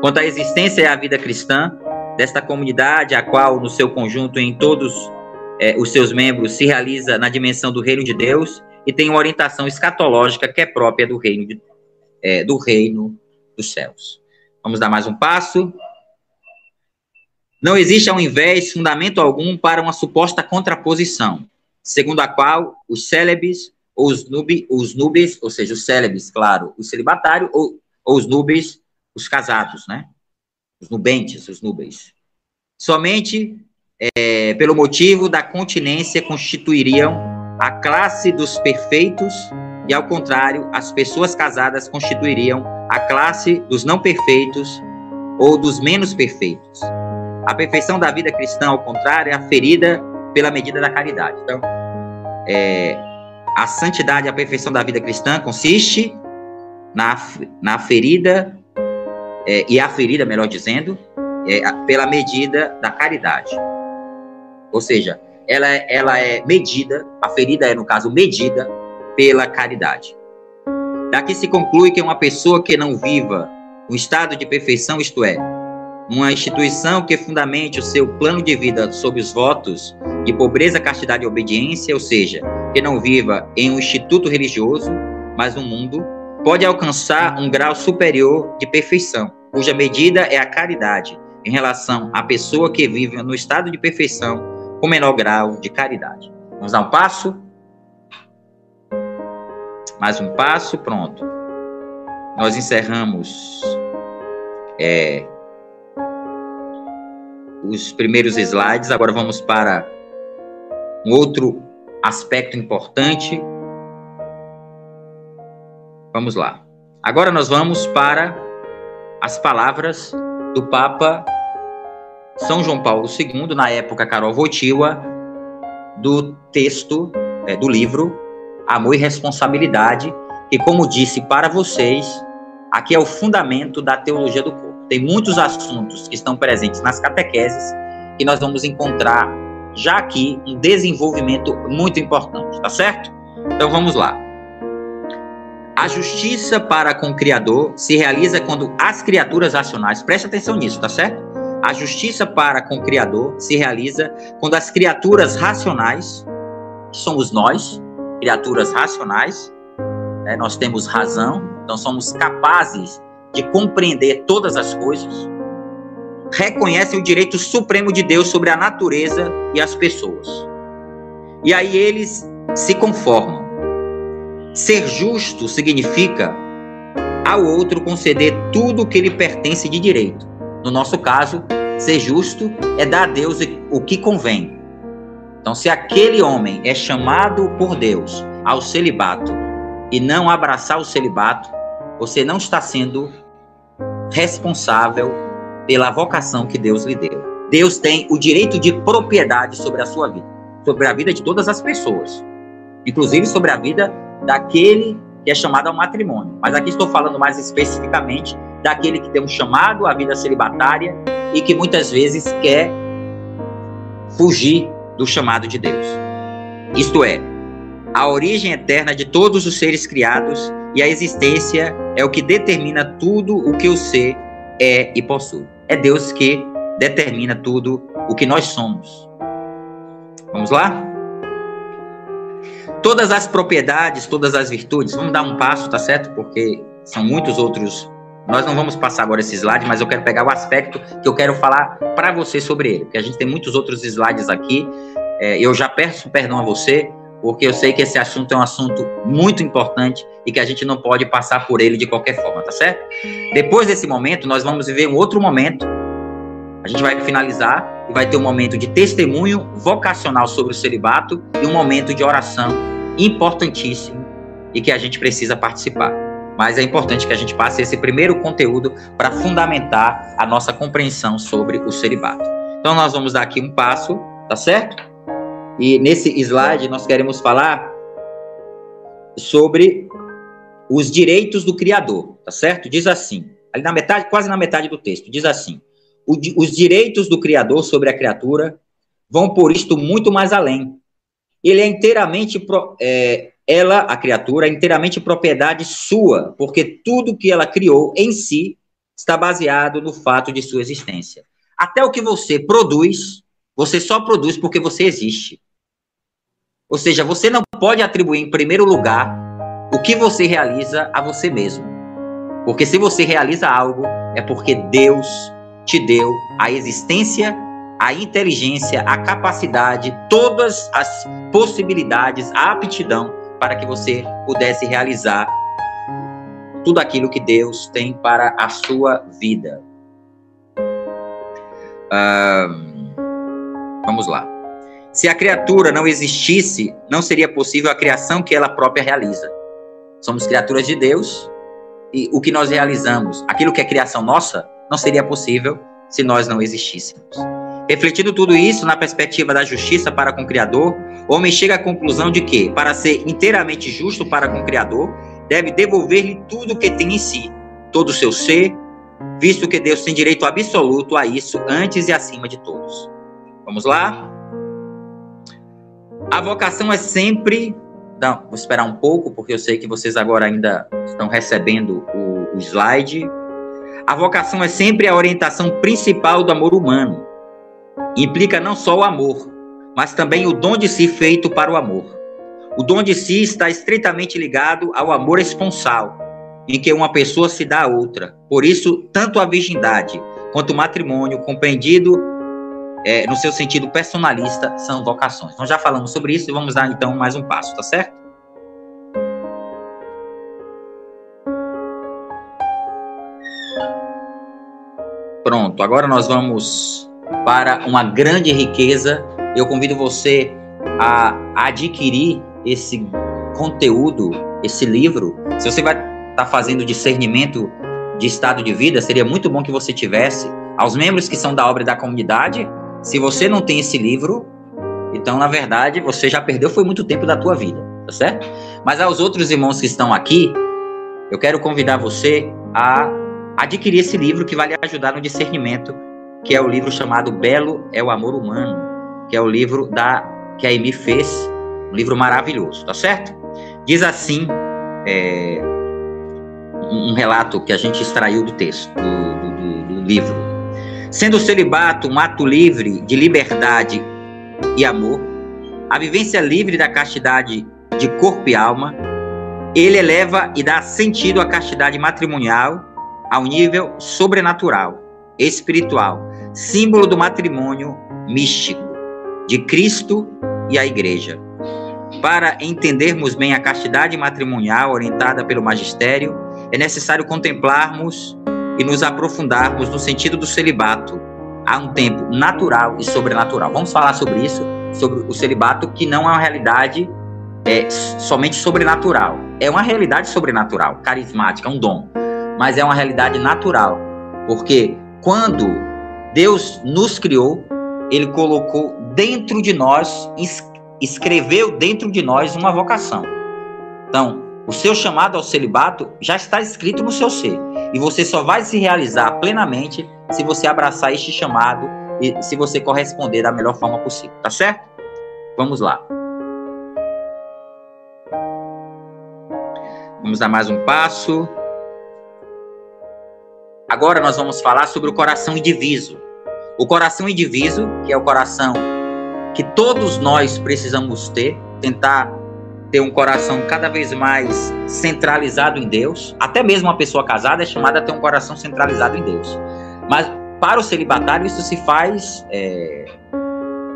Quanto à existência e à vida cristã desta comunidade, a qual, no seu conjunto, em todos é, os seus membros, se realiza na dimensão do reino de Deus e tem uma orientação escatológica que é própria do reino, de, é, do reino dos céus. Vamos dar mais um passo. Não existe, ao invés, fundamento algum para uma suposta contraposição, segundo a qual os célebres os, nubi, os nubes, ou seja, os célebres, claro, o celibatário, ou, ou os nubes, os casados, né? Os nubentes, os nubes. Somente é, pelo motivo da continência constituiriam a classe dos perfeitos e, ao contrário, as pessoas casadas constituiriam a classe dos não perfeitos ou dos menos perfeitos. A perfeição da vida cristã, ao contrário, é aferida pela medida da caridade. Então, é, a santidade e a perfeição da vida cristã consiste na, na ferida, é, e a ferida, melhor dizendo, é, pela medida da caridade. Ou seja, ela, ela é medida, a ferida é, no caso, medida pela caridade. Daqui se conclui que uma pessoa que não viva um estado de perfeição, isto é, uma instituição que fundamente o seu plano de vida sob os votos de pobreza, castidade e obediência, ou seja, que não viva em um instituto religioso, mas no mundo, pode alcançar um grau superior de perfeição, cuja medida é a caridade, em relação à pessoa que vive no estado de perfeição com menor grau de caridade. Vamos dar um passo? Mais um passo, pronto. Nós encerramos é, os primeiros slides. Agora vamos para um outro aspecto importante. Vamos lá. Agora nós vamos para as palavras do Papa São João Paulo II, na época Carol Votiwa, do texto, é, do livro Amor e Responsabilidade, que, como disse para vocês, aqui é o fundamento da teologia do corpo. Tem muitos assuntos que estão presentes nas catequeses que nós vamos encontrar já aqui um desenvolvimento muito importante, tá certo? Então vamos lá. A justiça para com o Criador se realiza quando as criaturas racionais, preste atenção nisso, tá certo? A justiça para com o Criador se realiza quando as criaturas racionais, que somos nós, criaturas racionais, né, nós temos razão, então somos capazes de compreender todas as coisas, reconhecem o direito supremo de Deus sobre a natureza e as pessoas. E aí eles se conformam. Ser justo significa ao outro conceder tudo o que lhe pertence de direito. No nosso caso, ser justo é dar a Deus o que convém. Então, se aquele homem é chamado por Deus ao celibato e não abraçar o celibato, você não está sendo responsável pela vocação que Deus lhe deu. Deus tem o direito de propriedade sobre a sua vida, sobre a vida de todas as pessoas, inclusive sobre a vida daquele que é chamado ao matrimônio. Mas aqui estou falando mais especificamente daquele que tem um chamado à vida celibatária e que muitas vezes quer fugir do chamado de Deus. Isto é, a origem eterna de todos os seres criados e a existência é o que determina tudo o que o ser é e possui. É Deus que determina tudo o que nós somos. Vamos lá? Todas as propriedades, todas as virtudes, vamos dar um passo, tá certo? Porque são muitos outros. Nós não vamos passar agora esse slide, mas eu quero pegar o aspecto que eu quero falar para você sobre ele, porque a gente tem muitos outros slides aqui. É, eu já peço perdão a você porque eu sei que esse assunto é um assunto muito importante e que a gente não pode passar por ele de qualquer forma, tá certo? Depois desse momento, nós vamos viver um outro momento. A gente vai finalizar e vai ter um momento de testemunho vocacional sobre o celibato e um momento de oração importantíssimo e que a gente precisa participar. Mas é importante que a gente passe esse primeiro conteúdo para fundamentar a nossa compreensão sobre o celibato. Então, nós vamos dar aqui um passo, tá certo? E nesse slide nós queremos falar sobre os direitos do Criador, tá certo? Diz assim: ali na metade, quase na metade do texto, diz assim: os direitos do Criador sobre a criatura vão por isto muito mais além. Ele é inteiramente, é, ela, a criatura, é inteiramente propriedade sua, porque tudo que ela criou em si está baseado no fato de sua existência. Até o que você produz, você só produz porque você existe. Ou seja, você não pode atribuir em primeiro lugar o que você realiza a você mesmo. Porque se você realiza algo, é porque Deus te deu a existência, a inteligência, a capacidade, todas as possibilidades, a aptidão para que você pudesse realizar tudo aquilo que Deus tem para a sua vida. vamos lá. Se a criatura não existisse, não seria possível a criação que ela própria realiza. Somos criaturas de Deus e o que nós realizamos, aquilo que é criação nossa, não seria possível se nós não existíssemos. Refletindo tudo isso na perspectiva da justiça para com o Criador, o homem chega à conclusão de que, para ser inteiramente justo para com o Criador, deve devolver-lhe tudo o que tem em si, todo o seu ser, visto que Deus tem direito absoluto a isso antes e acima de todos. Vamos lá? A vocação é sempre. Não, vou esperar um pouco, porque eu sei que vocês agora ainda estão recebendo o, o slide. A vocação é sempre a orientação principal do amor humano implica não só o amor, mas também o dom de si feito para o amor. O dom de si está estritamente ligado ao amor esponsal, em que uma pessoa se dá a outra. Por isso, tanto a virgindade quanto o matrimônio, compreendido é, no seu sentido personalista, são vocações. Nós já falamos sobre isso e vamos dar então mais um passo, tá certo? Pronto, agora nós vamos para uma grande riqueza. Eu convido você a adquirir esse conteúdo, esse livro. Se você vai estar tá fazendo discernimento de estado de vida, seria muito bom que você tivesse. Aos membros que são da obra da comunidade, se você não tem esse livro, então, na verdade, você já perdeu foi muito tempo da tua vida, tá certo? Mas aos outros irmãos que estão aqui, eu quero convidar você a adquirir esse livro que vai lhe ajudar no discernimento que é o livro chamado Belo é o Amor Humano, que é o livro da que a Amy fez, um livro maravilhoso, tá certo? Diz assim, é, um relato que a gente extraiu do texto, do, do, do livro. Sendo o celibato um ato livre de liberdade e amor, a vivência livre da castidade de corpo e alma, ele eleva e dá sentido à castidade matrimonial ao nível sobrenatural, espiritual, símbolo do matrimônio místico de Cristo e a Igreja. Para entendermos bem a castidade matrimonial orientada pelo magistério, é necessário contemplarmos e nos aprofundarmos no sentido do celibato há um tempo natural e sobrenatural. Vamos falar sobre isso, sobre o celibato, que não é uma realidade é, somente sobrenatural. É uma realidade sobrenatural, carismática, um dom. Mas é uma realidade natural. Porque quando Deus nos criou, ele colocou dentro de nós, escreveu dentro de nós uma vocação. Então, o seu chamado ao celibato já está escrito no seu ser. E você só vai se realizar plenamente se você abraçar este chamado e se você corresponder da melhor forma possível. Tá certo? Vamos lá. Vamos dar mais um passo. Agora nós vamos falar sobre o coração indiviso. O coração indiviso, que é o coração que todos nós precisamos ter, tentar ter um coração cada vez mais centralizado em Deus. Até mesmo uma pessoa casada é chamada a ter um coração centralizado em Deus. Mas para o celibatário isso se faz é,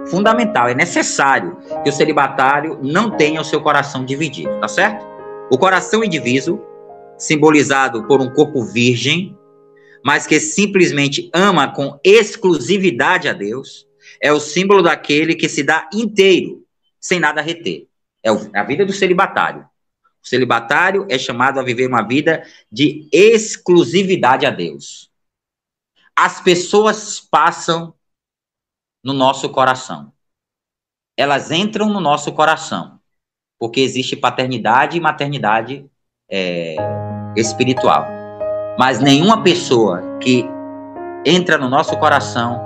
fundamental, é necessário que o celibatário não tenha o seu coração dividido, tá certo? O coração indiviso, simbolizado por um corpo virgem, mas que simplesmente ama com exclusividade a Deus, é o símbolo daquele que se dá inteiro, sem nada reter. É a vida do celibatário. O celibatário é chamado a viver uma vida de exclusividade a Deus. As pessoas passam no nosso coração. Elas entram no nosso coração. Porque existe paternidade e maternidade é, espiritual. Mas nenhuma pessoa que entra no nosso coração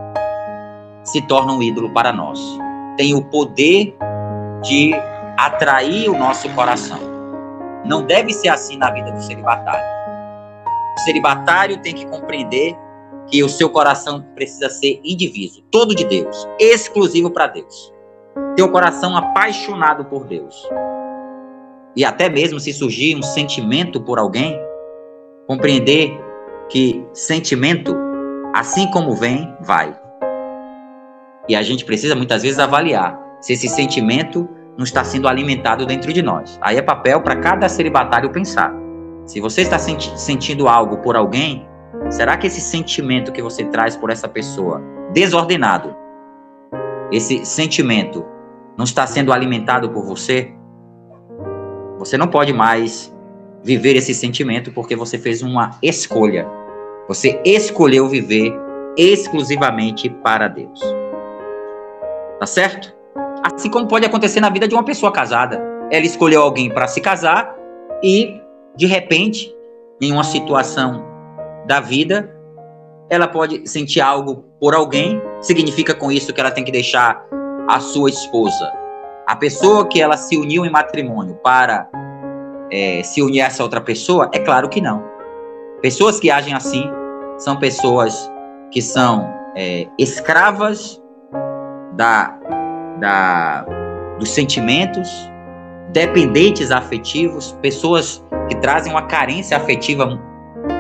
se torna um ídolo para nós. Tem o poder de atrair o nosso coração. Não deve ser assim na vida do celibatário. O celibatário tem que compreender que o seu coração precisa ser indiviso, todo de Deus, exclusivo para Deus. Ter o coração apaixonado por Deus. E até mesmo se surgir um sentimento por alguém, compreender que sentimento, assim como vem, vai. E a gente precisa muitas vezes avaliar se esse sentimento não está sendo alimentado dentro de nós. Aí é papel para cada celibatário pensar. Se você está senti sentindo algo por alguém, será que esse sentimento que você traz por essa pessoa, desordenado, esse sentimento não está sendo alimentado por você? Você não pode mais viver esse sentimento porque você fez uma escolha. Você escolheu viver exclusivamente para Deus. Tá certo? Assim como pode acontecer na vida de uma pessoa casada. Ela escolheu alguém para se casar e, de repente, em uma situação da vida, ela pode sentir algo por alguém. Significa com isso que ela tem que deixar a sua esposa, a pessoa que ela se uniu em matrimônio, para é, se unir a essa outra pessoa? É claro que não. Pessoas que agem assim são pessoas que são é, escravas da da, dos sentimentos, dependentes afetivos, pessoas que trazem uma carência afetiva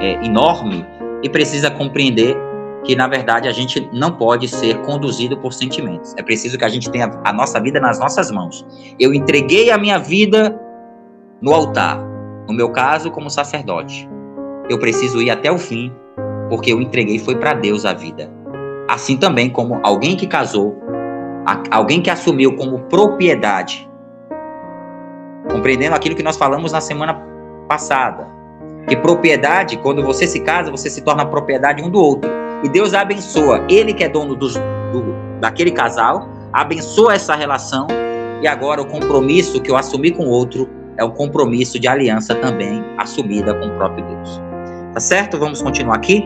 é, enorme e precisa compreender que na verdade a gente não pode ser conduzido por sentimentos. É preciso que a gente tenha a nossa vida nas nossas mãos. Eu entreguei a minha vida no altar, no meu caso como sacerdote. Eu preciso ir até o fim, porque eu entreguei foi para Deus a vida. Assim também como alguém que casou alguém que assumiu como propriedade, compreendendo aquilo que nós falamos na semana passada, que propriedade, quando você se casa, você se torna propriedade um do outro. E Deus abençoa, Ele que é dono dos, do, daquele casal, abençoa essa relação, e agora o compromisso que eu assumi com o outro é um compromisso de aliança também assumida com o próprio Deus. Tá certo? Vamos continuar aqui.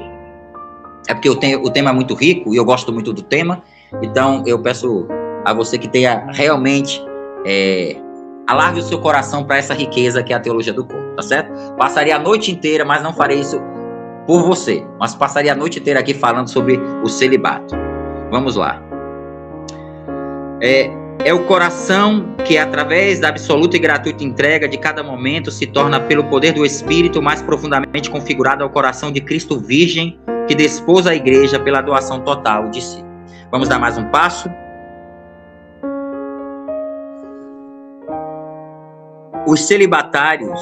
É porque o, o tema é muito rico e eu gosto muito do tema. Então, eu peço a você que tenha realmente é, o seu coração para essa riqueza que é a teologia do corpo, tá certo? Passaria a noite inteira, mas não farei isso por você, mas passaria a noite inteira aqui falando sobre o celibato. Vamos lá. É, é o coração que, através da absoluta e gratuita entrega de cada momento, se torna, pelo poder do Espírito, mais profundamente configurado ao coração de Cristo Virgem, que dispôs a igreja pela doação total de si. Vamos dar mais um passo. Os celibatários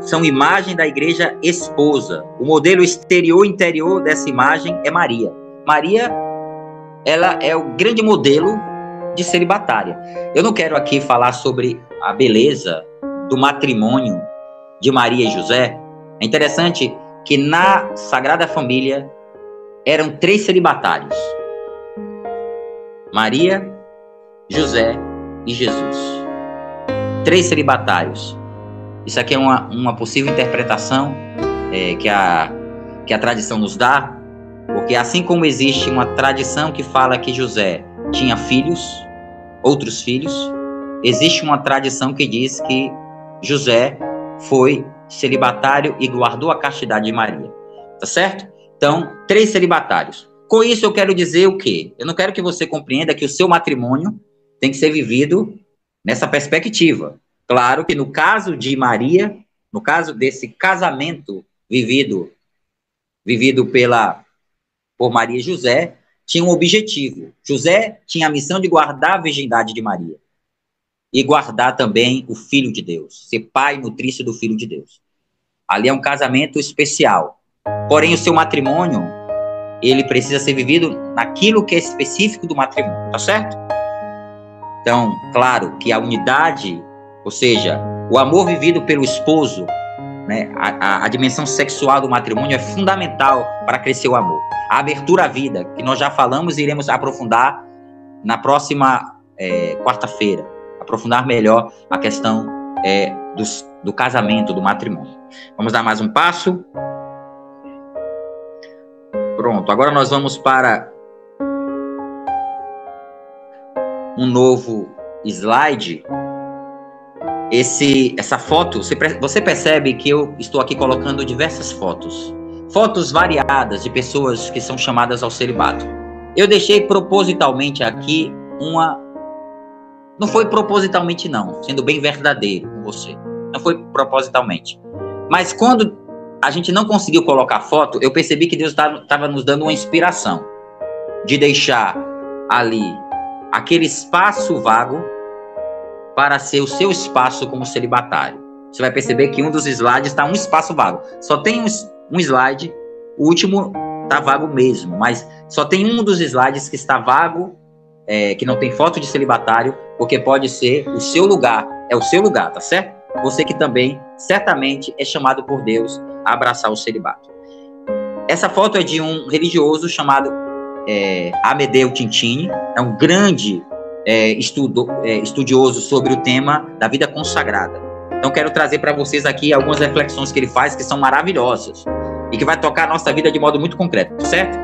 são imagem da igreja esposa. O modelo exterior interior dessa imagem é Maria. Maria, ela é o grande modelo de celibatária. Eu não quero aqui falar sobre a beleza do matrimônio de Maria e José. É interessante que na Sagrada Família eram três celibatários. Maria, José e Jesus. Três celibatários. Isso aqui é uma, uma possível interpretação é, que, a, que a tradição nos dá, porque assim como existe uma tradição que fala que José tinha filhos, outros filhos, existe uma tradição que diz que José foi celibatário e guardou a castidade de Maria. Tá certo? Então, três celibatários. Com isso, eu quero dizer o quê? Eu não quero que você compreenda que o seu matrimônio tem que ser vivido nessa perspectiva. Claro que no caso de Maria, no caso desse casamento vivido vivido pela por Maria e José, tinha um objetivo. José tinha a missão de guardar a virgindade de Maria e guardar também o filho de Deus, ser pai nutrício do filho de Deus. Ali é um casamento especial. Porém, o seu matrimônio ele precisa ser vivido naquilo que é específico do matrimônio, tá certo? Então, claro que a unidade, ou seja, o amor vivido pelo esposo, né, a, a, a dimensão sexual do matrimônio é fundamental para crescer o amor. A abertura à vida, que nós já falamos e iremos aprofundar na próxima é, quarta-feira, aprofundar melhor a questão é, dos, do casamento, do matrimônio. Vamos dar mais um passo. Pronto, agora nós vamos para um novo slide. Esse, essa foto, você, você percebe que eu estou aqui colocando diversas fotos. Fotos variadas de pessoas que são chamadas ao celibato. Eu deixei propositalmente aqui uma. Não foi propositalmente, não, sendo bem verdadeiro com você. Não foi propositalmente. Mas quando a gente não conseguiu colocar foto, eu percebi que Deus estava nos dando uma inspiração de deixar ali aquele espaço vago para ser o seu espaço como celibatário. Você vai perceber que um dos slides está um espaço vago. Só tem um, slide, o último está vago mesmo, mas só tem um dos slides que está vago, é, que não tem foto de celibatário, porque pode ser o seu lugar, é o seu lugar, tá certo? Você que também certamente é chamado por Deus abraçar o celibato. Essa foto é de um religioso chamado é, Amedeo Tintini, é um grande é, estudo, é, estudioso sobre o tema da vida consagrada. Então quero trazer para vocês aqui algumas reflexões que ele faz que são maravilhosas e que vai tocar a nossa vida de modo muito concreto, certo?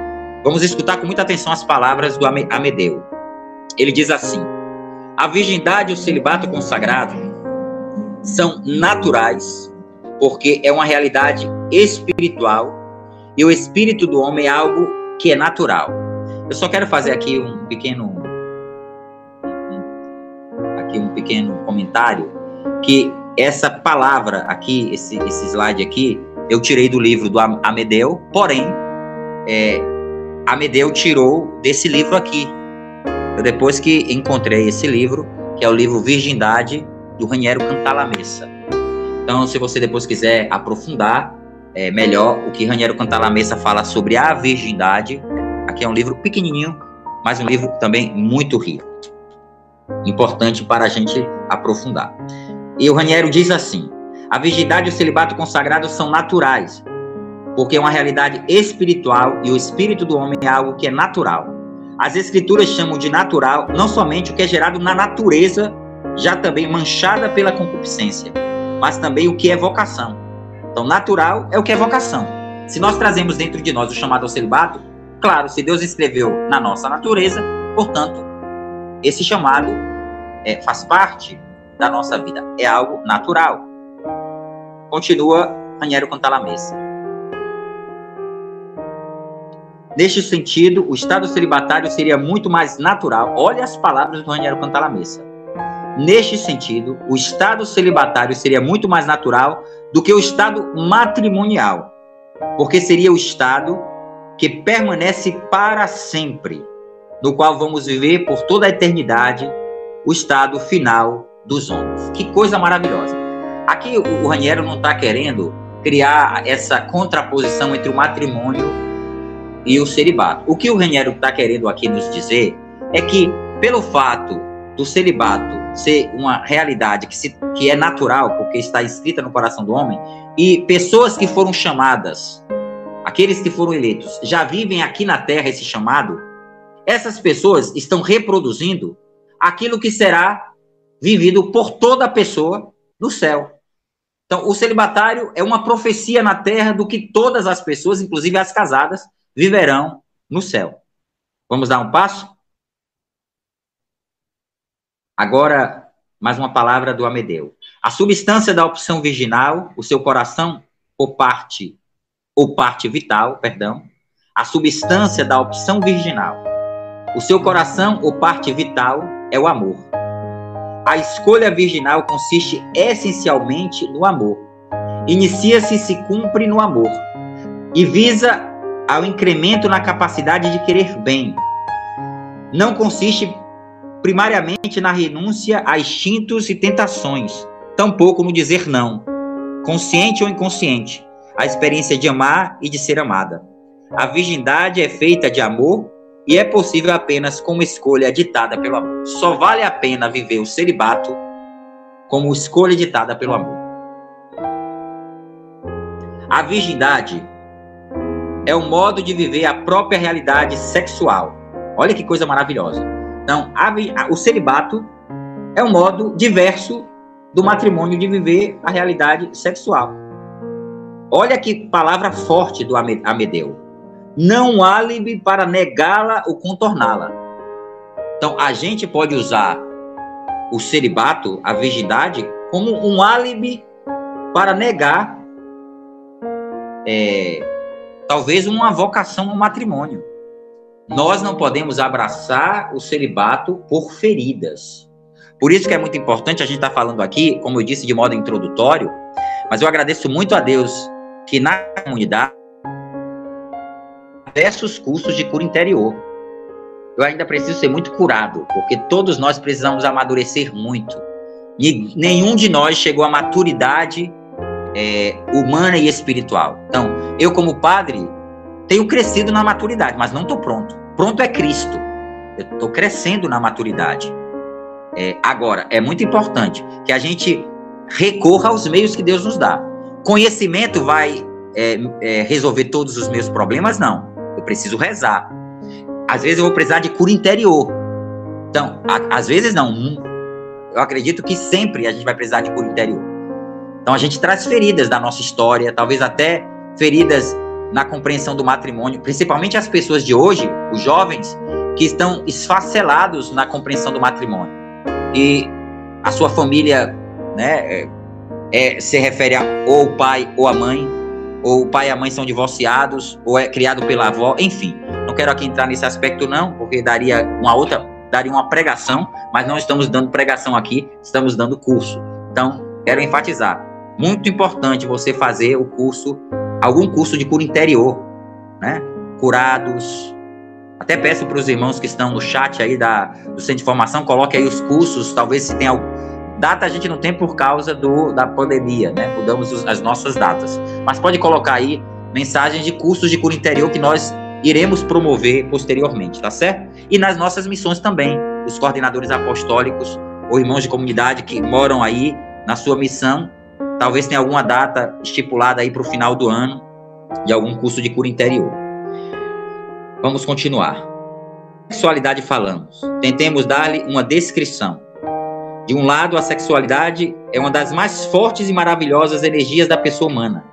Vamos escutar com muita atenção as palavras do Amedeu. Ele diz assim: A virgindade e o celibato consagrado são naturais porque é uma realidade espiritual e o espírito do homem é algo que é natural. Eu só quero fazer aqui um pequeno aqui um pequeno comentário que essa palavra aqui, esse, esse slide aqui, eu tirei do livro do Amedeu, porém, é, Amedeu tirou desse livro aqui. Eu, depois que encontrei esse livro, que é o livro Virgindade, do Raniero Cantalamessa. Então, se você depois quiser aprofundar é, melhor o que Raniero Cantalamessa fala sobre a virgindade, aqui é um livro pequenininho, mas um livro também muito rico. Importante para a gente aprofundar. E o Raniero diz assim: a virgindade e o celibato consagrado são naturais, porque é uma realidade espiritual e o espírito do homem é algo que é natural. As escrituras chamam de natural não somente o que é gerado na natureza, já também manchada pela concupiscência, mas também o que é vocação. Então, natural é o que é vocação. Se nós trazemos dentro de nós o chamado ao celibato, claro, se Deus escreveu na nossa natureza, portanto, esse chamado é, faz parte da nossa vida, é algo natural. Continua Raniero Cantalamessa. Neste sentido, o estado celibatário seria muito mais natural. Olha as palavras do Raniero Cantalamessa. Neste sentido, o estado celibatário seria muito mais natural do que o estado matrimonial, porque seria o estado que permanece para sempre, no qual vamos viver por toda a eternidade o estado final dos homens. Que coisa maravilhosa. Aqui o Raniero não está querendo criar essa contraposição entre o matrimônio e o celibato. O que o Raniero está querendo aqui nos dizer é que, pelo fato do celibato ser uma realidade que, se, que é natural, porque está escrita no coração do homem, e pessoas que foram chamadas, aqueles que foram eleitos, já vivem aqui na terra esse chamado, essas pessoas estão reproduzindo aquilo que será vivido por toda pessoa no céu. Então, o celibatário é uma profecia na terra do que todas as pessoas, inclusive as casadas, viverão no céu. Vamos dar um passo? Agora, mais uma palavra do Amedeu. A substância da opção virginal, o seu coração ou parte ou parte vital, perdão, a substância da opção virginal. O seu coração ou parte vital é o amor. A escolha virginal consiste essencialmente no amor. Inicia-se e se cumpre no amor e visa ao incremento na capacidade de querer bem. Não consiste primariamente na renúncia a instintos e tentações, tampouco no dizer não, consciente ou inconsciente, a experiência de amar e de ser amada. A virgindade é feita de amor e é possível apenas como escolha ditada pelo amor. Só vale a pena viver o celibato como escolha ditada pelo amor. A virgindade é o modo de viver a própria realidade sexual. Olha que coisa maravilhosa então, a, o celibato é um modo diverso do matrimônio de viver a realidade sexual. Olha que palavra forte do Amedeu. não um álibi para negá-la ou contorná-la. Então, a gente pode usar o celibato, a virgindade, como um álibi para negar é, talvez uma vocação ao matrimônio. Nós não podemos abraçar o celibato por feridas. Por isso que é muito importante, a gente está falando aqui, como eu disse de modo introdutório, mas eu agradeço muito a Deus que na comunidade diversos cursos de cura interior. Eu ainda preciso ser muito curado, porque todos nós precisamos amadurecer muito. E nenhum de nós chegou à maturidade é, humana e espiritual. Então, eu como padre tenho crescido na maturidade, mas não estou pronto. Pronto é Cristo. Eu estou crescendo na maturidade. É, agora, é muito importante que a gente recorra aos meios que Deus nos dá. Conhecimento vai é, é, resolver todos os meus problemas? Não. Eu preciso rezar. Às vezes eu vou precisar de cura interior. Então, a, às vezes não. Eu acredito que sempre a gente vai precisar de cura interior. Então a gente traz feridas da nossa história, talvez até feridas na compreensão do matrimônio, principalmente as pessoas de hoje, os jovens, que estão esfacelados na compreensão do matrimônio. E a sua família, né, é, é, se refere a ou o pai ou a mãe, ou o pai e a mãe são divorciados, ou é criado pela avó, enfim. Não quero aqui entrar nesse aspecto não, porque daria uma outra, daria uma pregação, mas não estamos dando pregação aqui, estamos dando curso. Então, quero enfatizar, muito importante você fazer o curso algum curso de cura interior, né? Curados. Até peço para os irmãos que estão no chat aí da, do Centro de Formação, coloque aí os cursos, talvez se tem algum. Data a gente não tem por causa do, da pandemia, né? Mudamos os, as nossas datas. Mas pode colocar aí mensagens de cursos de cura interior que nós iremos promover posteriormente, tá certo? E nas nossas missões também, os coordenadores apostólicos ou irmãos de comunidade que moram aí na sua missão, Talvez tenha alguma data estipulada aí para o final do ano de algum curso de cura interior. Vamos continuar. Sexualidade falamos. Tentemos dar-lhe uma descrição. De um lado, a sexualidade é uma das mais fortes e maravilhosas energias da pessoa humana.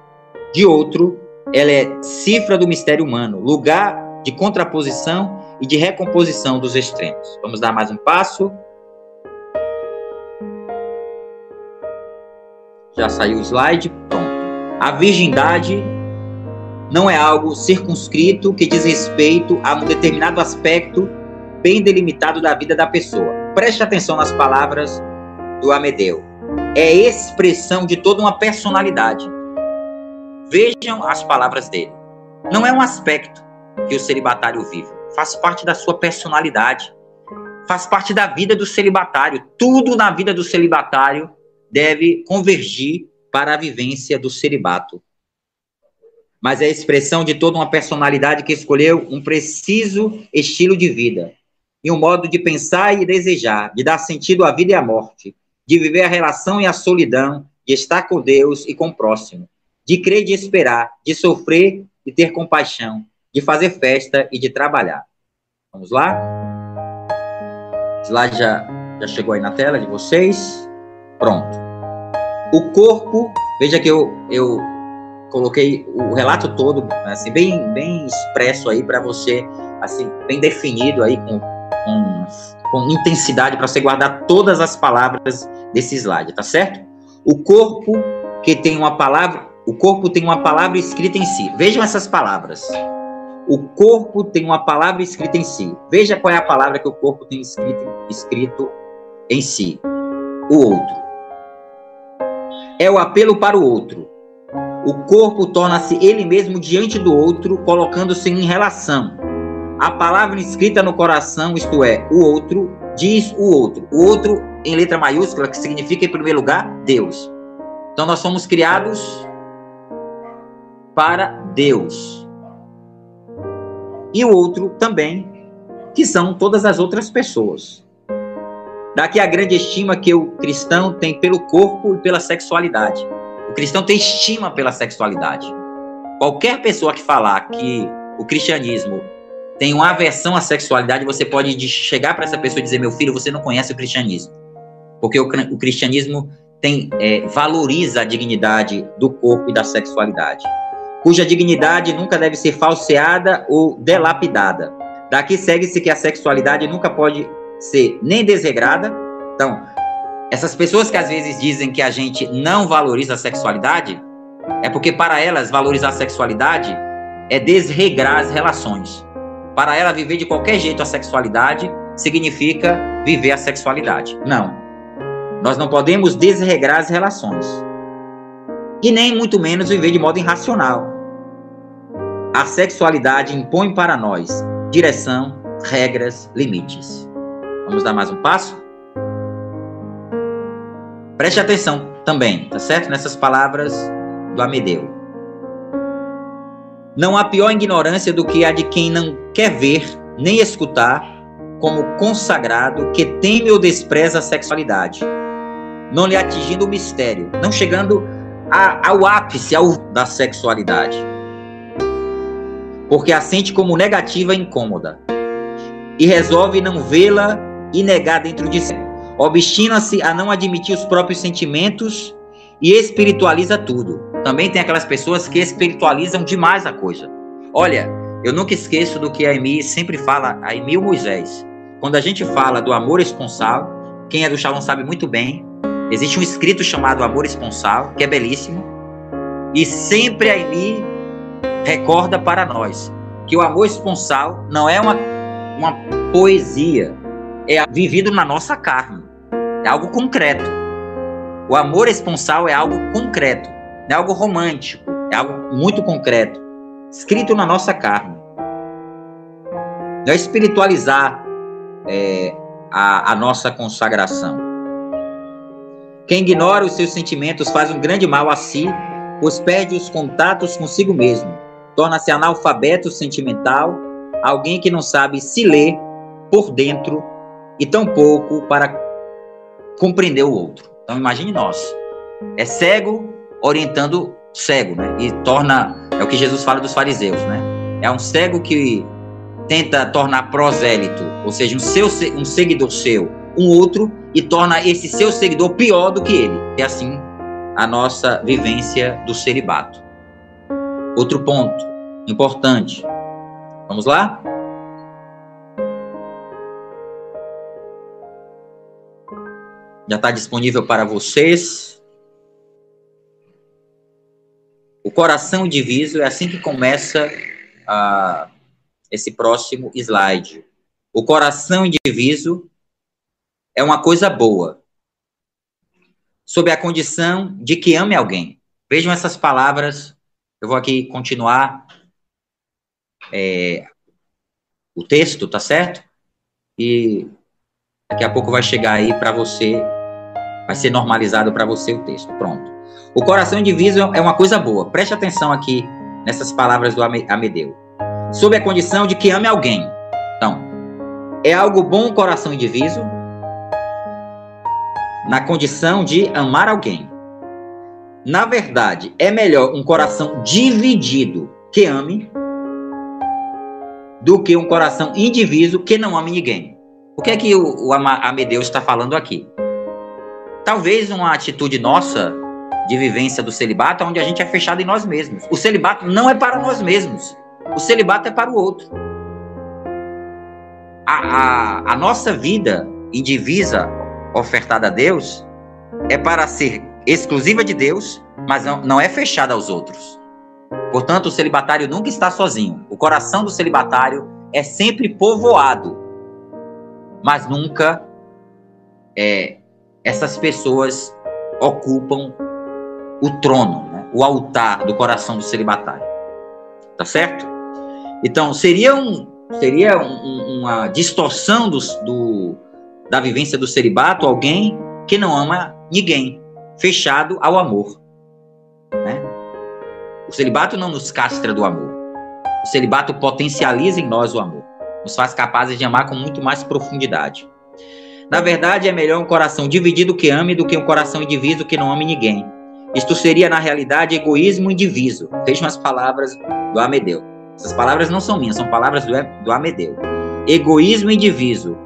De outro, ela é cifra do mistério humano, lugar de contraposição e de recomposição dos extremos. Vamos dar mais um passo. Já saiu o slide, pronto. A virgindade não é algo circunscrito que diz respeito a um determinado aspecto bem delimitado da vida da pessoa. Preste atenção nas palavras do Amedeu. É expressão de toda uma personalidade. Vejam as palavras dele. Não é um aspecto que o celibatário vive, faz parte da sua personalidade, faz parte da vida do celibatário. Tudo na vida do celibatário deve convergir para a vivência do celibato. Mas é a expressão de toda uma personalidade que escolheu um preciso estilo de vida e um modo de pensar e desejar, de dar sentido à vida e à morte, de viver a relação e a solidão, de estar com Deus e com o próximo, de crer e de esperar, de sofrer e ter compaixão, de fazer festa e de trabalhar. Vamos lá? O slide já, já chegou aí na tela de vocês. Pronto. O corpo, veja que eu, eu coloquei o relato todo, assim, bem, bem expresso aí para você, assim, bem definido aí com, com, com intensidade para você guardar todas as palavras desse slide, tá certo? O corpo que tem uma palavra, o corpo tem uma palavra escrita em si. Vejam essas palavras. O corpo tem uma palavra escrita em si. Veja qual é a palavra que o corpo tem escrito, escrito em si. O outro é o apelo para o outro. O corpo torna-se ele mesmo diante do outro, colocando-se em relação. A palavra escrita no coração, isto é, o outro, diz o outro. O outro em letra maiúscula, que significa, em primeiro lugar, Deus. Então, nós somos criados para Deus. E o outro também, que são todas as outras pessoas. Daqui a grande estima que o cristão tem pelo corpo e pela sexualidade. O cristão tem estima pela sexualidade. Qualquer pessoa que falar que o cristianismo tem uma aversão à sexualidade, você pode chegar para essa pessoa e dizer: meu filho, você não conhece o cristianismo. Porque o, o cristianismo tem, é, valoriza a dignidade do corpo e da sexualidade. cuja dignidade nunca deve ser falseada ou delapidada. Daqui segue-se que a sexualidade nunca pode ser nem desregrada. Então, essas pessoas que às vezes dizem que a gente não valoriza a sexualidade, é porque para elas valorizar a sexualidade é desregrar as relações. Para ela viver de qualquer jeito a sexualidade significa viver a sexualidade. Não. Nós não podemos desregrar as relações. E nem muito menos viver de modo irracional. A sexualidade impõe para nós direção, regras, limites. Vamos dar mais um passo? Preste atenção também, tá certo? Nessas palavras do Amedeu. Não há pior ignorância do que a de quem não quer ver nem escutar como consagrado que teme ou despreza a sexualidade, não lhe atingindo o mistério, não chegando a, ao ápice ao, da sexualidade, porque a sente como negativa e incômoda, e resolve não vê-la e negar dentro de si. Obstina-se a não admitir os próprios sentimentos e espiritualiza tudo. Também tem aquelas pessoas que espiritualizam demais a coisa. Olha, eu nunca esqueço do que a Emi sempre fala, a Emi Moisés. Quando a gente fala do amor esponsal, quem é do Shalom sabe muito bem, existe um escrito chamado Amor Esponsal, que é belíssimo, e sempre a Emi recorda para nós que o amor esponsal não é uma, uma poesia, é vivido na nossa carne, é algo concreto. O amor esponsal é algo concreto, não é algo romântico, é algo muito concreto, escrito na nossa carne. Não é espiritualizar é, a, a nossa consagração. Quem ignora os seus sentimentos faz um grande mal a si, pois perde os contatos consigo mesmo. Torna-se analfabeto sentimental, alguém que não sabe se ler por dentro e tampouco para compreender o outro. Então imagine nós. É cego orientando cego, né? E torna é o que Jesus fala dos fariseus, né? É um cego que tenta tornar prosélito, ou seja, um seu um seguidor seu, um outro e torna esse seu seguidor pior do que ele. É assim a nossa vivência do celibato. Outro ponto importante. Vamos lá? Já está disponível para vocês. O coração diviso é assim que começa a, esse próximo slide. O coração indiviso é uma coisa boa, sob a condição de que ame alguém. Vejam essas palavras. Eu vou aqui continuar é, o texto, tá certo? E daqui a pouco vai chegar aí para você Vai ser normalizado para você o texto. Pronto. O coração indiviso é uma coisa boa. Preste atenção aqui nessas palavras do Amedeu. Sob a condição de que ame alguém. Então, é algo bom o coração indiviso na condição de amar alguém. Na verdade, é melhor um coração dividido que ame do que um coração indiviso que não ame ninguém. O que é que o, o está falando aqui? talvez uma atitude nossa de vivência do celibato, onde a gente é fechado em nós mesmos. O celibato não é para nós mesmos. O celibato é para o outro. A, a, a nossa vida indivisa ofertada a Deus é para ser exclusiva de Deus, mas não, não é fechada aos outros. Portanto, o celibatário nunca está sozinho. O coração do celibatário é sempre povoado, mas nunca é, essas pessoas ocupam o trono, né? o altar do coração do celibatário. Tá certo? Então, seria, um, seria um, uma distorção do, do, da vivência do celibato alguém que não ama ninguém, fechado ao amor. Né? O celibato não nos castra do amor. O celibato potencializa em nós o amor, nos faz capazes de amar com muito mais profundidade. Na verdade, é melhor um coração dividido que ame do que um coração indiviso que não ame ninguém. Isto seria, na realidade, egoísmo indiviso. Vejam as palavras do Amedeu. Essas palavras não são minhas, são palavras do, do Amedeu. Egoísmo indiviso.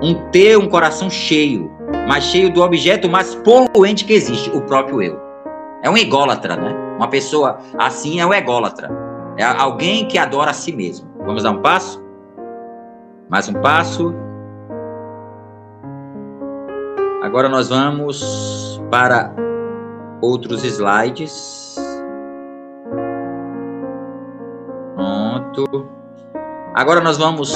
Um ter um coração cheio, mas cheio do objeto mais poluente que existe, o próprio eu. É um ególatra, né? Uma pessoa assim é um ególatra. É alguém que adora a si mesmo. Vamos dar um passo? Mais um passo. Agora nós vamos para outros slides. Pronto. Agora nós vamos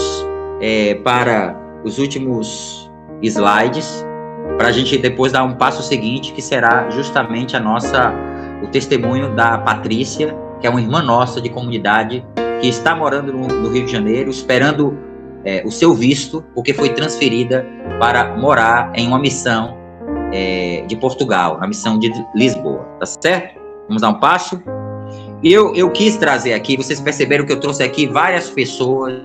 é, para os últimos slides para a gente depois dar um passo seguinte que será justamente a nossa o testemunho da Patrícia que é uma irmã nossa de comunidade que está morando no, no Rio de Janeiro esperando é, o seu visto porque foi transferida para morar em uma missão é, de Portugal, na missão de Lisboa, tá certo? Vamos dar um passo. Eu, eu quis trazer aqui, vocês perceberam que eu trouxe aqui várias pessoas,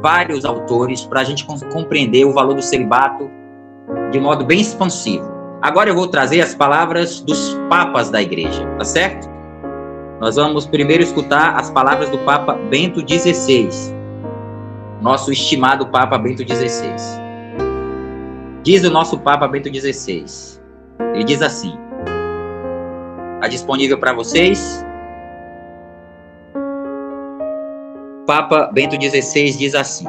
vários autores, para a gente compreender o valor do celibato de modo bem expansivo. Agora eu vou trazer as palavras dos papas da igreja, tá certo? Nós vamos primeiro escutar as palavras do Papa Bento XVI, nosso estimado Papa Bento XVI. Diz o nosso Papa Bento XVI. Ele diz assim: Está disponível para vocês? Papa Bento XVI diz assim: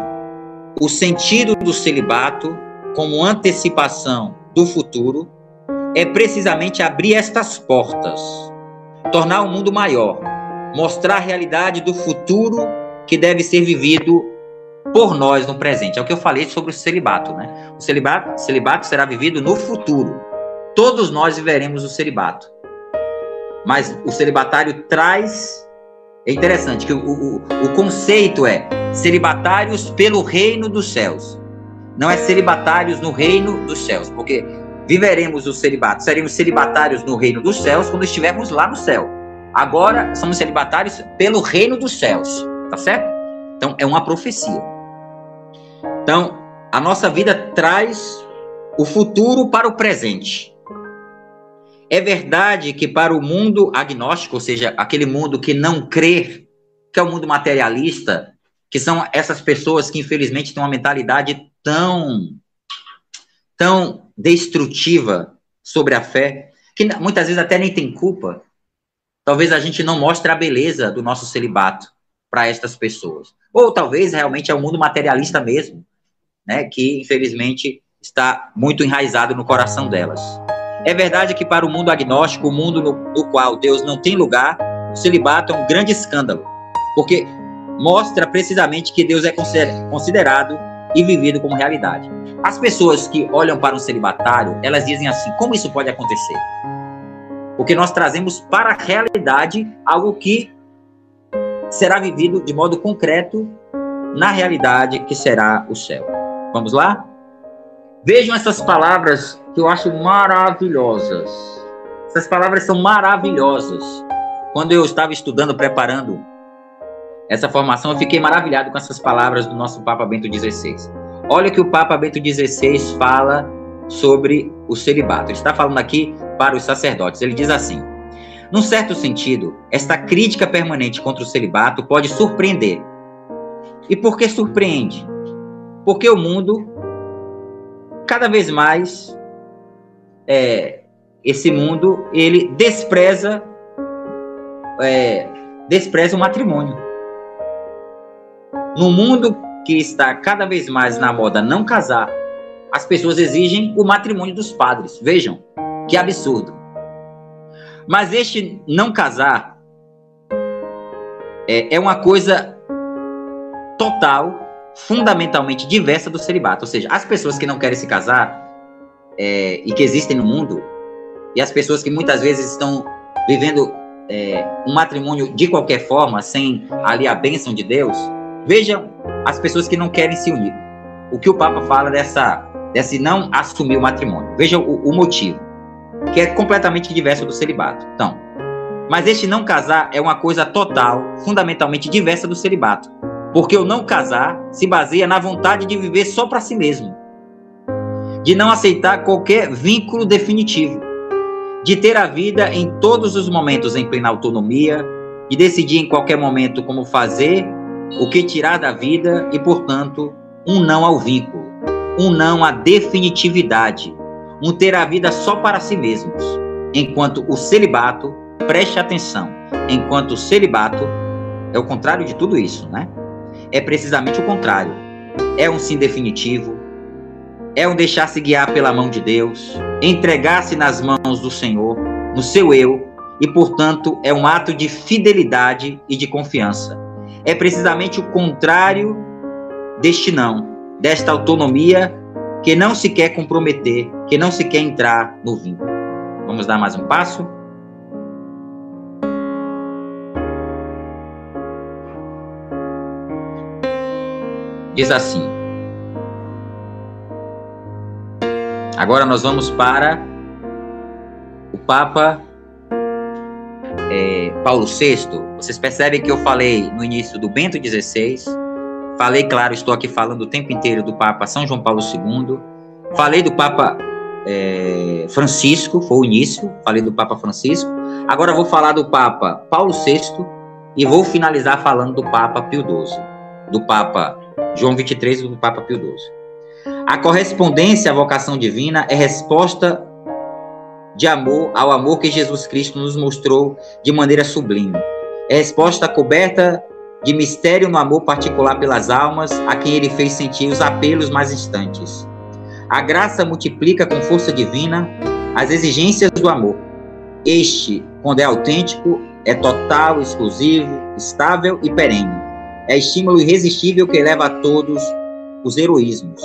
O sentido do celibato, como antecipação do futuro, é precisamente abrir estas portas, tornar o mundo maior, mostrar a realidade do futuro que deve ser vivido por nós no presente. É o que eu falei sobre o celibato, né? O celibato, celibato será vivido no futuro. Todos nós viveremos o celibato. Mas o celibatário traz. É interessante que o, o, o conceito é celibatários pelo reino dos céus. Não é celibatários no reino dos céus, porque viveremos o celibato, seremos celibatários no reino dos céus quando estivermos lá no céu. Agora somos celibatários pelo reino dos céus, tá certo? Então é uma profecia. Então, a nossa vida traz o futuro para o presente. É verdade que para o mundo agnóstico, ou seja, aquele mundo que não crê, que é o mundo materialista, que são essas pessoas que infelizmente têm uma mentalidade tão tão destrutiva sobre a fé, que muitas vezes até nem tem culpa. Talvez a gente não mostre a beleza do nosso celibato para estas pessoas. Ou talvez realmente é o mundo materialista mesmo, né, que infelizmente está muito enraizado no coração delas. É verdade que para o mundo agnóstico, o mundo no, no qual Deus não tem lugar, o celibato é um grande escândalo, porque mostra precisamente que Deus é considerado e vivido como realidade. As pessoas que olham para um celibatário, elas dizem assim: como isso pode acontecer? Porque nós trazemos para a realidade algo que será vivido de modo concreto na realidade que será o céu. Vamos lá? Vejam essas palavras que eu acho maravilhosas. Essas palavras são maravilhosas. Quando eu estava estudando, preparando essa formação, eu fiquei maravilhado com essas palavras do nosso Papa Bento XVI. Olha que o Papa Bento XVI fala sobre o celibato. Ele está falando aqui para os sacerdotes. Ele diz assim: num certo sentido, esta crítica permanente contra o celibato pode surpreender. E por que surpreende? Porque o mundo, cada vez mais, é, esse mundo, ele despreza, é, despreza o matrimônio. No mundo que está cada vez mais na moda não casar, as pessoas exigem o matrimônio dos padres. Vejam, que absurdo. Mas este não casar é, é uma coisa total fundamentalmente diversa do celibato. Ou seja, as pessoas que não querem se casar é, e que existem no mundo, e as pessoas que muitas vezes estão vivendo é, um matrimônio de qualquer forma, sem ali a bênção de Deus, vejam as pessoas que não querem se unir. O que o Papa fala dessa, desse não assumir o matrimônio. Vejam o, o motivo, que é completamente diverso do celibato. Então, mas este não casar é uma coisa total, fundamentalmente diversa do celibato. Porque o não casar se baseia na vontade de viver só para si mesmo, de não aceitar qualquer vínculo definitivo, de ter a vida em todos os momentos em plena autonomia, de decidir em qualquer momento como fazer, o que tirar da vida. E, portanto, um não ao vínculo, um não à definitividade, um ter a vida só para si mesmos. enquanto o celibato, preste atenção, enquanto o celibato é o contrário de tudo isso, né? É precisamente o contrário. É um sim definitivo, é um deixar-se guiar pela mão de Deus, entregar-se nas mãos do Senhor, no seu eu, e, portanto, é um ato de fidelidade e de confiança. É precisamente o contrário deste não, desta autonomia que não se quer comprometer, que não se quer entrar no vínculo. Vamos dar mais um passo? Diz assim: Agora nós vamos para o Papa é, Paulo VI. Vocês percebem que eu falei no início do Bento XVI, falei, claro, estou aqui falando o tempo inteiro do Papa São João Paulo II, falei do Papa é, Francisco, foi o início, falei do Papa Francisco. Agora vou falar do Papa Paulo VI e vou finalizar falando do Papa Pio XII, do Papa João 23 e do Papa Pio XII. A correspondência à vocação divina é resposta de amor ao amor que Jesus Cristo nos mostrou de maneira sublime. É resposta coberta de mistério no amor particular pelas almas a quem ele fez sentir os apelos mais instantes. A graça multiplica com força divina as exigências do amor. Este, quando é autêntico, é total, exclusivo, estável e perene. É estímulo irresistível que leva a todos os heroísmos.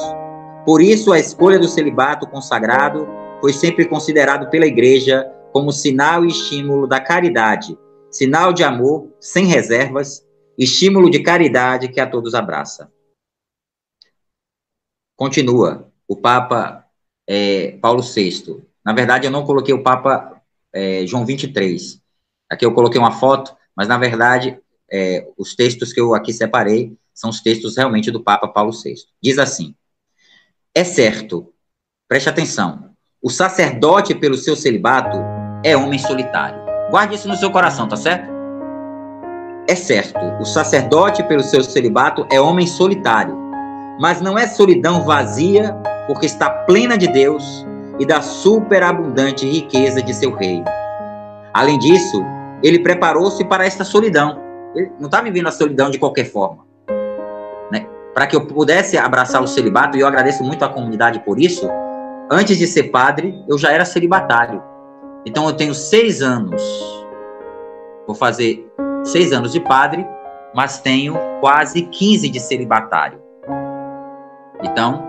Por isso, a escolha do celibato consagrado foi sempre considerado pela Igreja como sinal e estímulo da caridade, sinal de amor sem reservas, estímulo de caridade que a todos abraça. Continua o Papa é, Paulo VI. Na verdade, eu não coloquei o Papa é, João 23. Aqui eu coloquei uma foto, mas na verdade, é, os textos que eu aqui separei são os textos realmente do Papa Paulo VI. Diz assim: é certo, preste atenção, o sacerdote, pelo seu celibato, é homem solitário. Guarde isso no seu coração, tá certo? É certo, o sacerdote, pelo seu celibato, é homem solitário. Mas não é solidão vazia, porque está plena de Deus e da superabundante riqueza de seu reino. Além disso, ele preparou-se para esta solidão. Ele não está vivendo a solidão de qualquer forma para que eu pudesse abraçar o celibato, e eu agradeço muito à comunidade por isso, antes de ser padre, eu já era celibatário. Então eu tenho seis anos, vou fazer seis anos de padre, mas tenho quase 15 de celibatário. Então,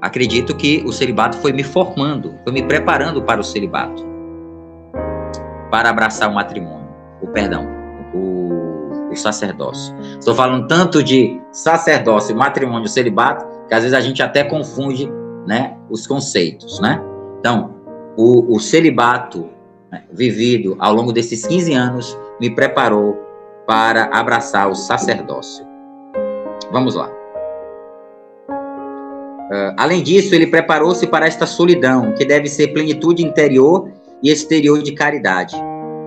acredito que o celibato foi me formando, foi me preparando para o celibato, para abraçar o matrimônio, o perdão, o sacerdócio. Estou falando tanto de sacerdócio, matrimônio, celibato, que às vezes a gente até confunde, né, os conceitos, né? Então, o, o celibato né, vivido ao longo desses 15 anos me preparou para abraçar o sacerdócio. Vamos lá. Uh, além disso, ele preparou-se para esta solidão, que deve ser plenitude interior e exterior de caridade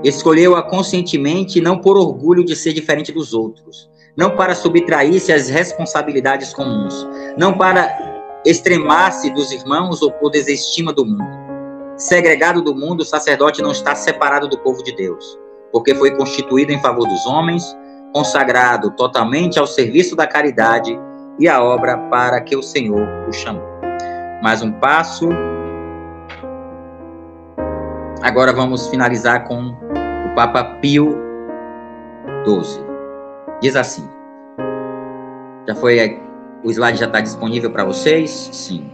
Escolheu-a conscientemente não por orgulho de ser diferente dos outros, não para subtrair-se às responsabilidades comuns, não para extremar-se dos irmãos ou por desestima do mundo. Segregado do mundo, o sacerdote não está separado do povo de Deus, porque foi constituído em favor dos homens, consagrado totalmente ao serviço da caridade e à obra para que o Senhor o chamou. Mais um passo Agora vamos finalizar com o Papa Pio XII. Diz assim: já foi, o slide já está disponível para vocês? Sim.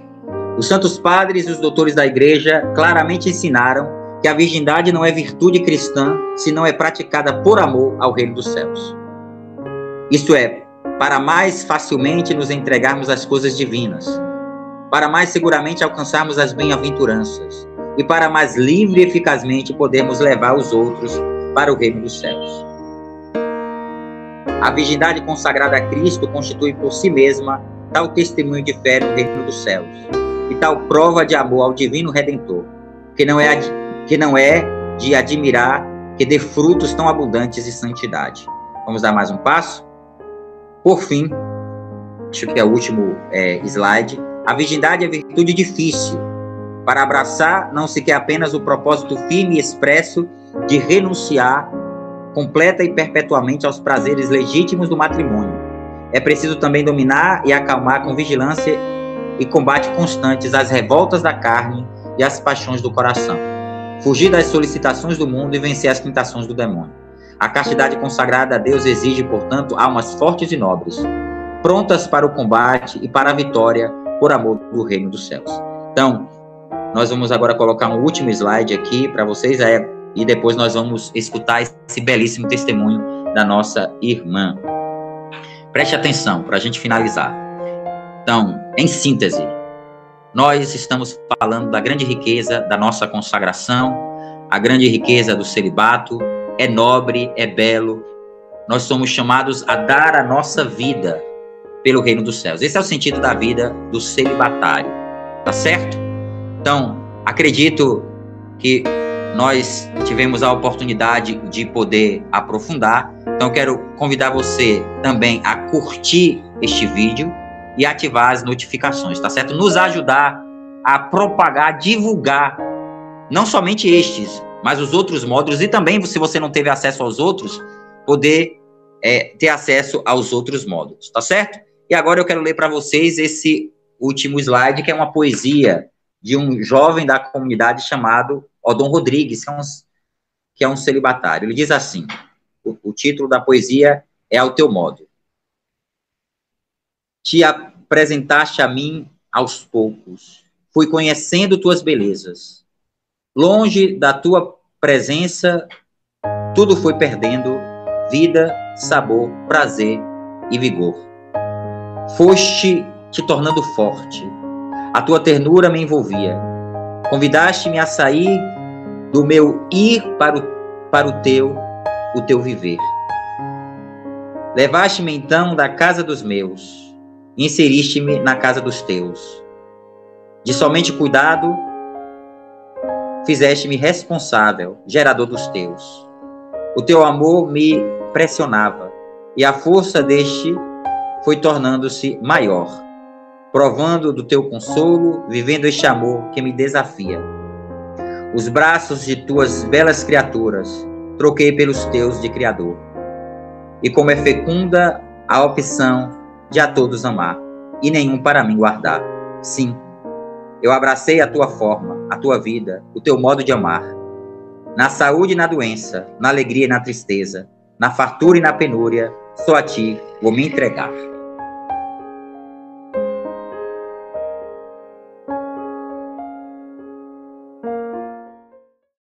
Os santos padres e os doutores da igreja claramente ensinaram que a virgindade não é virtude cristã se não é praticada por amor ao reino dos céus. Isto é, para mais facilmente nos entregarmos às coisas divinas, para mais seguramente alcançarmos as bem-aventuranças, e para mais livre e eficazmente podermos levar os outros para o reino dos céus. A virgindade consagrada a Cristo constitui por si mesma tal testemunho de fé no reino dos céus e tal prova de amor ao divino Redentor, que não é, que não é de admirar que dê frutos tão abundantes de santidade. Vamos dar mais um passo? Por fim, acho que é o último é, slide. A virgindade é virtude difícil, Para abraçar, não se quer apenas o propósito firme e expresso de renunciar completa e perpetuamente aos prazeres legítimos do matrimônio. É preciso também dominar e acalmar com vigilância e combate constantes as revoltas da carne e as paixões do coração. Fugir das solicitações do mundo e vencer as tentações do demônio. A castidade consagrada a Deus exige, portanto, almas fortes e nobres, prontas para o combate e para a vitória por amor do reino dos céus. Então, nós vamos agora colocar um último slide aqui para vocês é, e depois nós vamos escutar esse belíssimo testemunho da nossa irmã. Preste atenção para a gente finalizar. Então, em síntese, nós estamos falando da grande riqueza da nossa consagração, a grande riqueza do celibato, é nobre, é belo. Nós somos chamados a dar a nossa vida pelo reino dos céus. Esse é o sentido da vida do celibatário, tá certo? Então, acredito que nós tivemos a oportunidade de poder aprofundar. Então, quero convidar você também a curtir este vídeo e ativar as notificações, tá certo? Nos ajudar a propagar, divulgar não somente estes, mas os outros módulos e também, se você não teve acesso aos outros, poder é, ter acesso aos outros módulos, tá certo? E agora eu quero ler para vocês esse último slide, que é uma poesia de um jovem da comunidade chamado Odon Rodrigues, que é um, que é um celibatário. Ele diz assim: o, o título da poesia é Ao Teu Modo. Te apresentaste a mim aos poucos, fui conhecendo tuas belezas. Longe da tua presença, tudo foi perdendo vida, sabor, prazer e vigor. Foste te tornando forte, a tua ternura me envolvia. Convidaste-me a sair do meu ir para o, para o teu, o teu viver. Levaste-me então da casa dos meus, inseriste-me na casa dos teus. De somente cuidado, fizeste-me responsável, gerador dos teus. O teu amor me pressionava, e a força deste foi tornando-se maior, provando do teu consolo, vivendo este amor que me desafia. Os braços de tuas belas criaturas troquei pelos teus de Criador. E como é fecunda a opção de a todos amar, e nenhum para mim guardar. Sim, eu abracei a tua forma, a tua vida, o teu modo de amar. Na saúde e na doença, na alegria e na tristeza, na fartura e na penúria, só a ti vou me entregar.